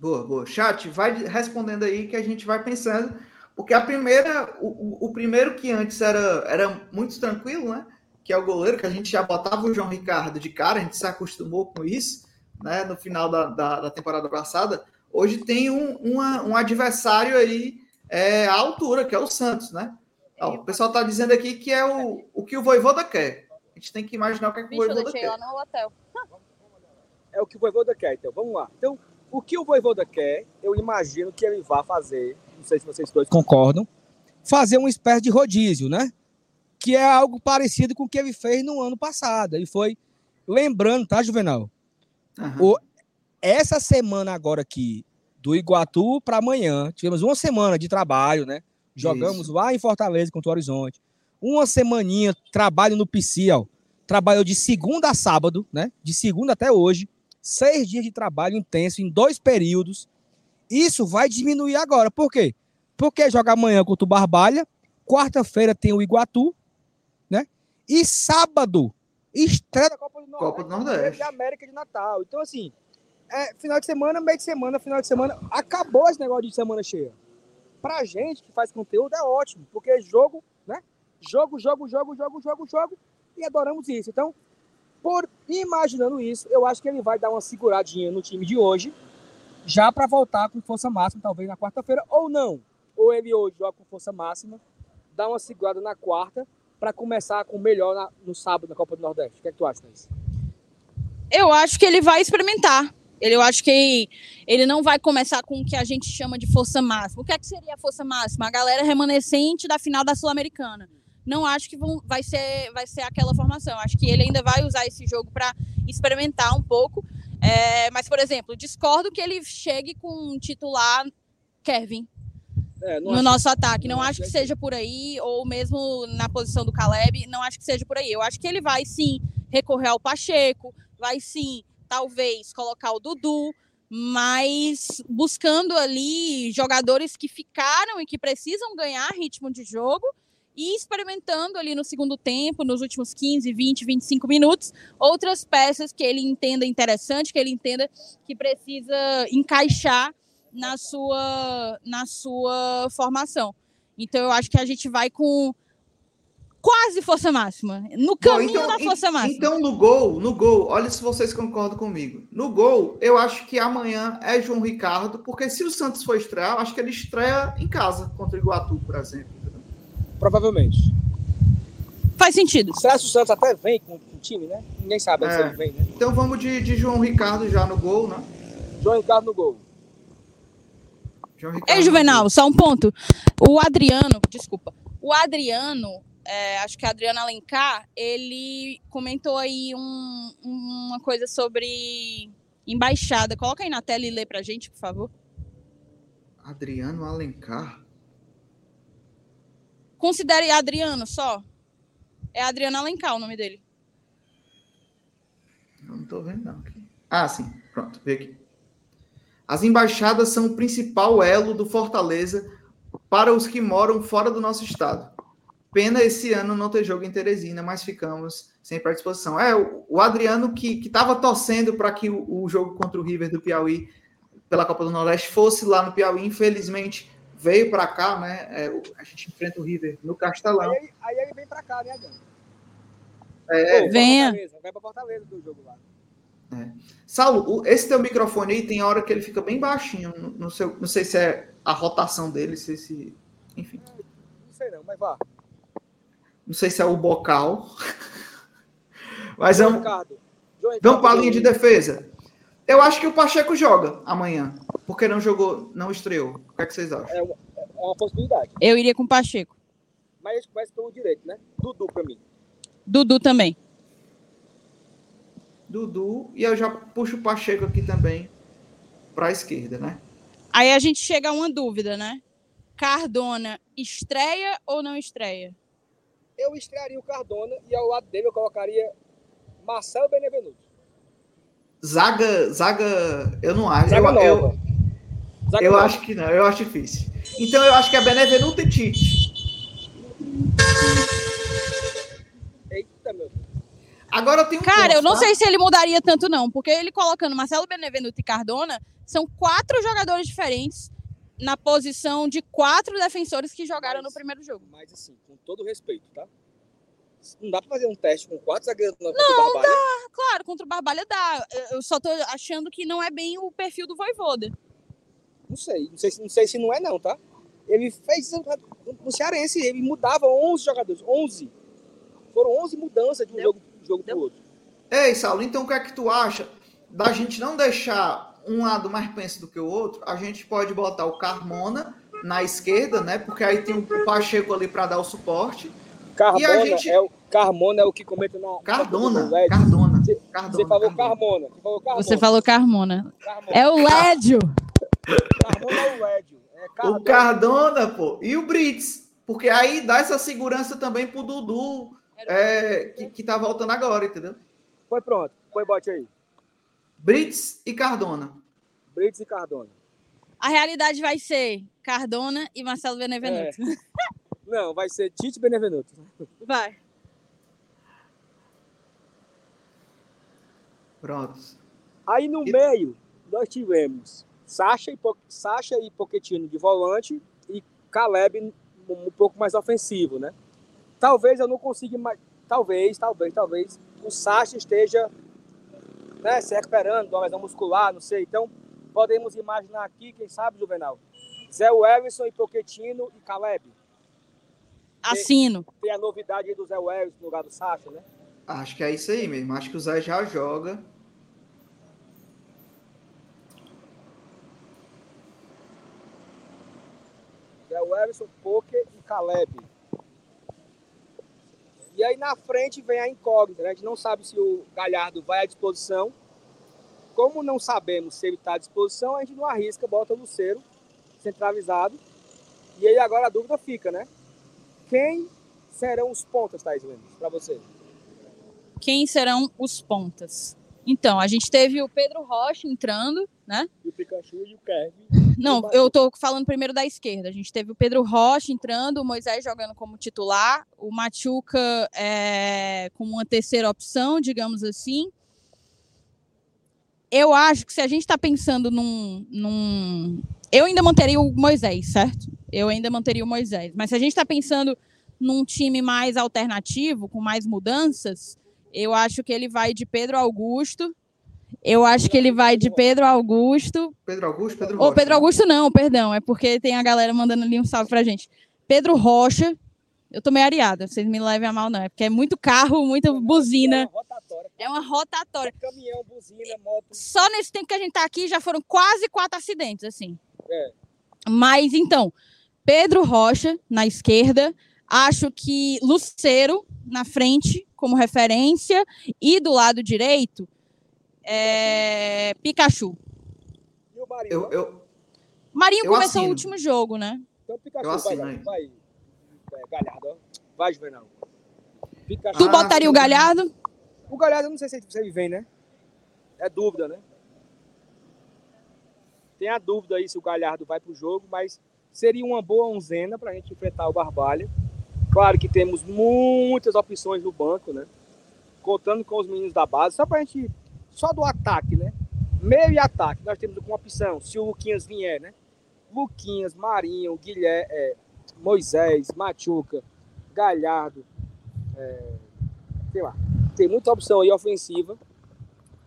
Boa, boa. Chat, vai respondendo aí que a gente vai pensando, porque a primeira, o, o primeiro que antes era, era muito tranquilo, né? que é o goleiro, que a gente já botava o João Ricardo de cara, a gente se acostumou com isso, né? No final da, da, da temporada passada. Hoje tem um, uma, um adversário aí é, à altura, que é o Santos, né? Ó, o pessoal está dizendo aqui que é o, o que o Voivoda quer. A gente tem que imaginar o que, é que o Bicho, eu Voivoda deixei quer. lá no hotel. É o que o Voivoda quer, então. Vamos lá. Então, o que o Voivoda quer, eu imagino que ele vai fazer, não sei se vocês dois concordam, fazer uma espécie de rodízio, né? Que é algo parecido com o que ele fez no ano passado. Ele foi, lembrando, tá, Juvenal? Aham. O- essa semana agora aqui, do Iguatu para amanhã, tivemos uma semana de trabalho, né? Jogamos Isso. lá em Fortaleza contra o Horizonte. Uma semaninha, trabalho no ó. Trabalhou de segunda a sábado, né? De segunda até hoje. Seis dias de trabalho intenso em dois períodos. Isso vai diminuir agora. Por quê? Porque joga amanhã contra o Barbalha. Quarta-feira tem o Iguatu, né? E sábado, estreia da Copa do Nordeste. Copa do Nordeste. de América de Natal. Então, assim, é, final de semana, meio de semana, final de semana. Acabou esse negócio de semana cheia. Pra gente que faz conteúdo é ótimo, porque é jogo, né? Jogo, jogo, jogo, jogo, jogo, jogo. E adoramos isso. Então, por imaginando isso, eu acho que ele vai dar uma seguradinha no time de hoje, já para voltar com força máxima, talvez na quarta-feira, ou não. Ou ele hoje joga com força máxima, dá uma segurada na quarta, para começar com o melhor na- no sábado na Copa do Nordeste. O que é que tu acha, Thaís? Eu acho que ele vai experimentar. Ele- Eu acho que ele não vai começar com o que a gente chama de força máxima. O que é que seria a força máxima? A galera remanescente da final da Sul-Americana. Não acho que vão- vai, ser, vai ser aquela formação. Acho que ele ainda vai usar esse jogo para experimentar um pouco. É, mas, por exemplo, discordo que ele chegue com um titular Kevin É, no acho- nosso ataque. Não não acho acho que que- seja por aí, ou mesmo na posição do Caleb, não acho que seja por aí. Eu acho que ele vai sim recorrer ao Pacheco, vai sim, talvez, colocar o Dudu, mas buscando ali jogadores que ficaram e que precisam ganhar ritmo de jogo e experimentando ali no segundo tempo, nos últimos 15, 20, 25 minutos, outras peças que ele entenda interessante, que ele entenda que precisa encaixar na sua, na sua formação. Então eu acho que a gente vai com quase força máxima, no Bom, caminho da força máxima. Então, no gol, no gol, olha se vocês concordam comigo. No gol, eu acho que amanhã é João Ricardo, porque se o Santos for estrear, eu acho que ele estreia em casa contra o Iguatu, por exemplo. Provavelmente. Faz sentido. Será que o Santos até vem com o time, né? Ninguém sabe se É. ele vem, né? Então vamos de, de João Ricardo já no gol, né? João Ricardo no gol. João Ricardo Ei, Juvenal, só um ponto. O Adriano, desculpa, o Adriano, é, acho que é Adriano Alencar, ele comentou aí um- uma coisa sobre embaixada. Coloca aí na tela e lê pra gente, por favor. Adriano Alencar. Considere Adriano só. É Adriano Alencar o nome dele. Eu não tô vendo, não. Ah, sim. Pronto, vê aqui. As embaixadas são o principal elo do Fortaleza para os que moram fora do nosso estado. Pena esse ano não ter jogo em Teresina, mas ficamos sem participação. É, o, Adriano que estava torcendo para que o, o jogo contra o River do Piauí pela Copa do Nordeste fosse lá no Piauí, infelizmente veio para cá, né? É, a gente enfrenta o River no Castelão. Aí, ele- aí ele vem pra cá, né, Adriano? É, Pô, pra Venha. Vai pra Fortaleza do jogo lá. Saulo, o- esse teu microfone aí tem hora que ele fica bem baixinho. Não, não sei, não sei se é a rotação dele, se esse. Enfim. Não sei não, mas vá. Não sei se é o bocal. Mas é um. Ricardo. João Ricardo Vamos para a linha de defesa. Eu acho que o Pacheco joga amanhã. Porque não jogou, não estreou. O que, é que vocês acham? É uma, é uma possibilidade. Eu iria com o Pacheco. Mas a gente começa pelo direito, né? Dudu pra mim. Dudu também. Dudu. E eu já puxo o Pacheco aqui também para a esquerda, né? Aí a gente chega a uma dúvida, né? Cardona estreia ou não estreia? Eu estrearia o Cardona e ao lado dele eu colocaria Marcelo Benevenuto. Zaga. Zaga. Eu não acho. Zaga eu, eu, nova. Zaga eu nova. acho que não. Eu acho difícil. Então eu acho que é Benevenuto e Tite. Eita, meu Deus. Agora tem um Cara, ponto, eu não tá? sei se ele mudaria tanto, não, porque ele colocando Marcelo Benevenuto e Cardona são quatro jogadores diferentes na posição de quatro defensores que jogaram no Mas- primeiro jogo. Mas assim, com todo respeito, tá? Não dá pra fazer um teste com quatro zagueiros não, não dá. Claro, contra o Barbalha dá. Eu só tô achando que não é bem o perfil do Voivoda. Não sei. Não sei, não sei se não é não, tá? Ele fez no Cearense, ele mudava 11 jogadores. 11. Foram 11 mudanças de um Deu. jogo, jogo pro outro. Ei, Saulo, então o que é que tu acha da gente não deixar um lado mais pensa do que o outro? A gente pode botar o Carmona na esquerda, né? Porque aí tem o Pacheco ali para dar o suporte. Carmona, e a gente... é o, Carmona é o que comenta na. Cardona. Cardona. Você, Cardona. Você falou Carmona. Você falou Carmona. Você falou Carmona. Carmona. É o Lédio. Carmona é o Lédio. É Cardona. O Cardona, pô. E o Brits. Porque aí dá essa segurança também pro Dudu, é, que, que tá voltando agora, entendeu? Foi pronto. Foi bote aí. Brits e Cardona. Brits e Cardona. A realidade vai ser Cardona e Marcelo Benevenuto. É. Não, vai ser Tite Benevenuto. Vai. Pronto. Aí no e... meio, nós tivemos Sacha e, po... Sacha e Pochettino de volante e Caleb um pouco mais ofensivo, né? Talvez eu não consiga mais... Talvez, talvez, talvez o Sacha esteja né, se recuperando de uma lesão muscular, não sei. Então, podemos imaginar aqui, quem sabe, Juvenal, Zé Wellison e Pochettino e Caleb. Assino. Tem, tem a novidade aí do Zé Wellison no lugar do Sacha, né? Acho que é isso aí mesmo. Acho que o Zé já joga. Zé Wellison, Poker e Caleb. E aí na frente vem a incógnita. Né? A gente não sabe se o Galhardo vai à disposição. Como não sabemos se ele está à disposição, a gente não arrisca, bota o Luceiro centralizado. E aí agora a dúvida fica, né? Quem serão os pontas, Thais Lemos, para você? Quem serão os pontas? Então, a gente teve o Pedro Rocha entrando, né? E o Pikachu e o Kevin. Não, eu tô falando primeiro da esquerda. A gente teve o Pedro Rocha entrando, o Moisés jogando como titular, o Machuca é, como uma terceira opção, digamos assim. Eu acho que se a gente está pensando num, num. Eu ainda manteria o Moisés, certo? Eu ainda manteria o Moisés. Mas se a gente está pensando num time mais alternativo, com mais mudanças, eu acho que ele vai de Pedro Augusto. Eu acho que ele vai de Pedro Augusto. Pedro Augusto, Pedro Rocha. Ou Pedro Augusto não, perdão, é porque tem a galera mandando ali um salve pra gente. Pedro Rocha. Eu tô meio areada, vocês me levem a mal não, é porque é muito carro, muita buzina. É uma rotatória. Caminhão, buzina, moto. Só nesse tempo que a gente tá aqui já foram quase quatro acidentes, assim. É. Mas então, Pedro Rocha na esquerda, acho que Luceiro na frente como referência e do lado direito é Pikachu. E o Marinho? Eu, eu, Marinho eu começou assino. o último jogo, né? Então Pikachu assino, vai, vai, vai, Galhardo, vai, Juvenal. Pikachu. Tu botaria ah, o Galhardo? O Galhardo, eu não sei se ele vem, né? É dúvida, né? Tem a dúvida aí se o Galhardo vai pro jogo, mas seria uma boa onzena para a gente enfrentar o Barbalha. Claro que temos muitas opções no banco, né? Contando com os meninos da base, só para a gente. Só do ataque, né? Meio e ataque, nós temos uma opção, se o Luquinhas vier, né? Luquinhas, Marinho, Guilherme, é, Moisés, Machuca, Galhardo, é, sei lá. Tem muita opção aí ofensiva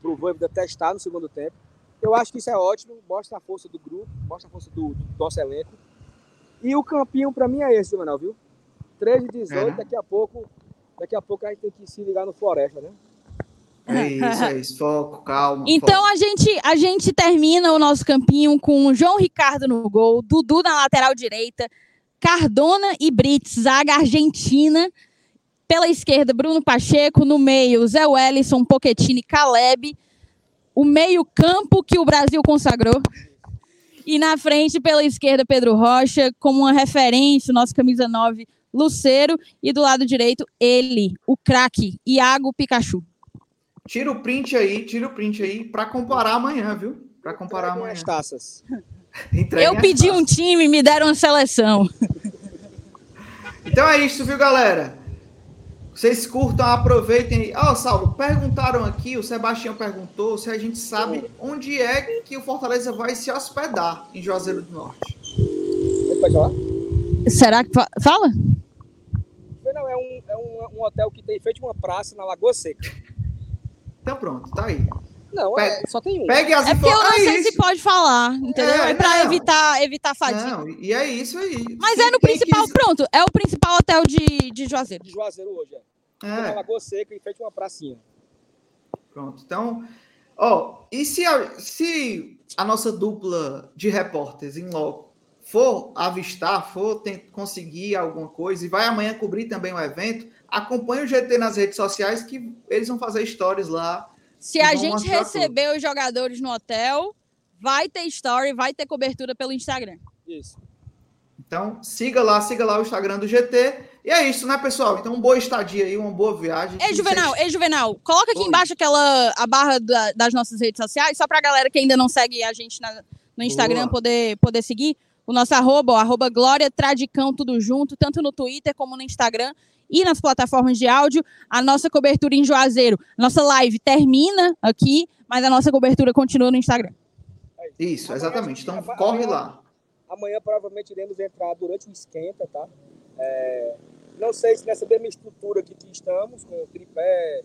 para o Voivoda testar no segundo tempo. Eu acho que isso é ótimo, mostra a força do grupo, mostra a força do, do nosso elenco. E o campinho para mim é esse, Manuel, viu? 3 de 18, é. daqui a pouco, daqui a pouco a gente tem que se ligar no Floresta, né? É isso, é isso. Foco, calma. Então foco. a gente a gente termina o nosso campinho com o João Ricardo no gol, Dudu na lateral direita, Cardona e Brits, zaga argentina. Pela esquerda, Bruno Pacheco. No meio, Zé Wellison, Pochettino e Caleb. O meio-campo que o Brasil consagrou. E na frente, pela esquerda, Pedro Rocha, como uma referência, nosso camisa 9, Luceiro. E do lado direito, ele, o craque, Iago Pikachu. Tira o print aí, tira o print aí para comparar amanhã, viu? Para comparar amanhã. As taças. Eu pedi taças. um time, me deram uma seleção. Então é isso, viu, galera? Vocês curtam, aproveitem. Ó, oh, Saulo, perguntaram aqui, o Sebastião perguntou se a gente sabe onde é que o Fortaleza vai se hospedar em Juazeiro do Norte. Pode falar? Será que. Fala? Não, é um, é um, um hotel que tem feito uma praça na Lagoa Seca. Então pronto, tá aí. Não, é, só tem um. Pegue as É porque eu não informações. sei se pode falar, entendeu? É, É, pra não. evitar, evitar fadiga. Não, e é isso aí. Mas Quem- é no principal, quiser- pronto, é o principal hotel de, de Juazeiro. de Juazeiro hoje, é. É, Lagoa Seca e feito uma pracinha. pronto. Então, ó, e se a, se a nossa dupla de repórteres em loco for avistar, for conseguir alguma coisa e vai amanhã cobrir também o evento, acompanhe o GT nas redes sociais que eles vão fazer stories lá. Se a gente receber os jogadores no hotel, vai ter story, vai ter cobertura pelo Instagram. Isso. Então, siga lá, siga lá o Instagram do GT. E é isso, né, pessoal? Então, boa estadia aí, uma boa viagem. Ei, Juvenal, ei, Juvenal, coloca aqui Oi. embaixo aquela a barra da- das nossas redes sociais, só pra galera que ainda não segue a gente na- no Instagram Boa. poder, poder seguir. O nosso arroba, o arroba Glória Tradicão, tudo junto, tanto no Twitter como no Instagram e nas plataformas de áudio. A nossa cobertura em Juazeiro, nossa live termina aqui, mas a nossa cobertura continua no Instagram. Isso, exatamente. Então, corre lá. Amanhã provavelmente iremos entrar durante o esquenta, tá? É, não sei se nessa mesma estrutura aqui que estamos, com o tripé.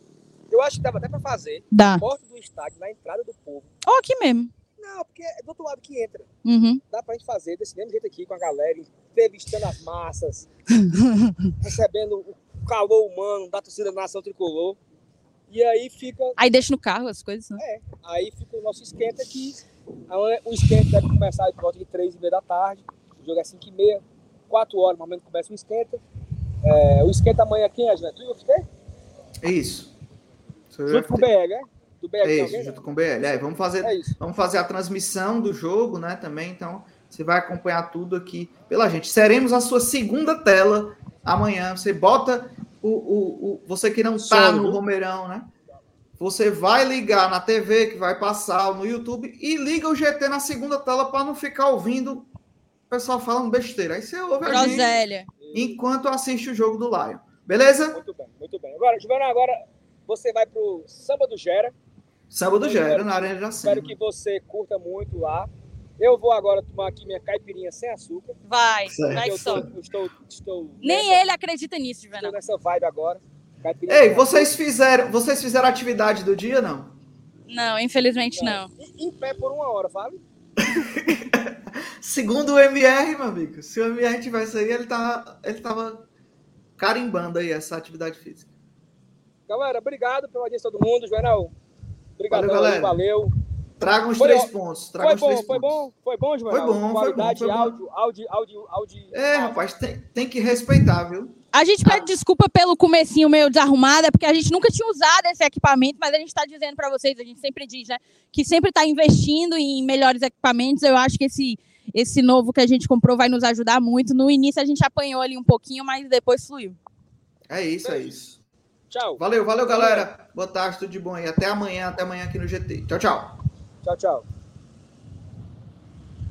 Eu acho que dava até para fazer. Dá. Porta do estádio, na entrada do povo. Ou aqui mesmo. Não, porque é do outro lado que entra. Uhum. Dá pra gente fazer desse mesmo jeito aqui com a galera, entrevistando as massas, recebendo o calor humano da torcida da nação tricolor. E aí fica, Aí deixa no carro as coisas, né? aí fica o nosso esquenta aqui. Amanhã O esquenta deve começar por volta de 3 e meia da tarde. O jogo é 5 e meia. 4 horas, no momento começa o esquenta. É, o esquenta amanhã quem é, Juventude? Tu e você? Isso. Junto com o BR, né? Do BR É isso, alguém, junto né? com o BL. É, vamos fazer É isso. Vamos fazer a transmissão do jogo, né? Também. Então, você vai acompanhar tudo aqui pela gente. Seremos a sua segunda tela amanhã. Você bota o. o, o você que não está no? Romeirão, né? Você vai ligar na TV, que vai passar no YouTube, e liga o GT na segunda tela para não ficar ouvindo o pessoal falando besteira. Aí você ouve a gente Groselha. enquanto assiste o jogo do Lion. Beleza? Muito bem, muito bem. Agora, Juvenal, agora você vai pro Samba do Gera. Samba do Gera, espero na Arena da Espero Cena. que você curta muito lá. Eu vou agora tomar aqui minha caipirinha sem açúcar. Vai, vai só. estou, estou, estou, Nem nessa, ele acredita nisso, estou Juvenal. nessa vibe agora. Caipirinha Ei, sem vocês fizeram, vocês fizeram a atividade do dia, não? Não, infelizmente não. açúcar. E- Em pé por uma hora, fala. Segundo o MR, meu amigo, se o MR tivesse aí, ele tava, ele tava carimbando aí essa atividade física. Galera, obrigado pela audiência de todo mundo. Juvenal, obrigado, Valeu, galera. valeu. Traga uns Foi três pontos. Traga Foi uns bom, três foi pontos. bom, foi bom. Foi bom, foi bom, Qualidade, foi bom. áudio, áudio, áudio, áudio. É, áudio. rapaz, tem, tem que respeitar, viu? A gente pede desculpa pelo comecinho meio desarrumado, é porque a gente nunca tinha usado esse equipamento, mas a gente está dizendo para vocês, a gente sempre diz, né, que sempre está investindo em melhores equipamentos. Eu acho que esse esse novo que a gente comprou vai nos ajudar muito. No início a gente apanhou ali um pouquinho, mas depois fluiu. É isso, é isso. Tchau, Valeu, valeu, galera. Boa tarde, tudo de bom aí. Até amanhã, até amanhã aqui no GT. Tchau, tchau. tchau, tchau.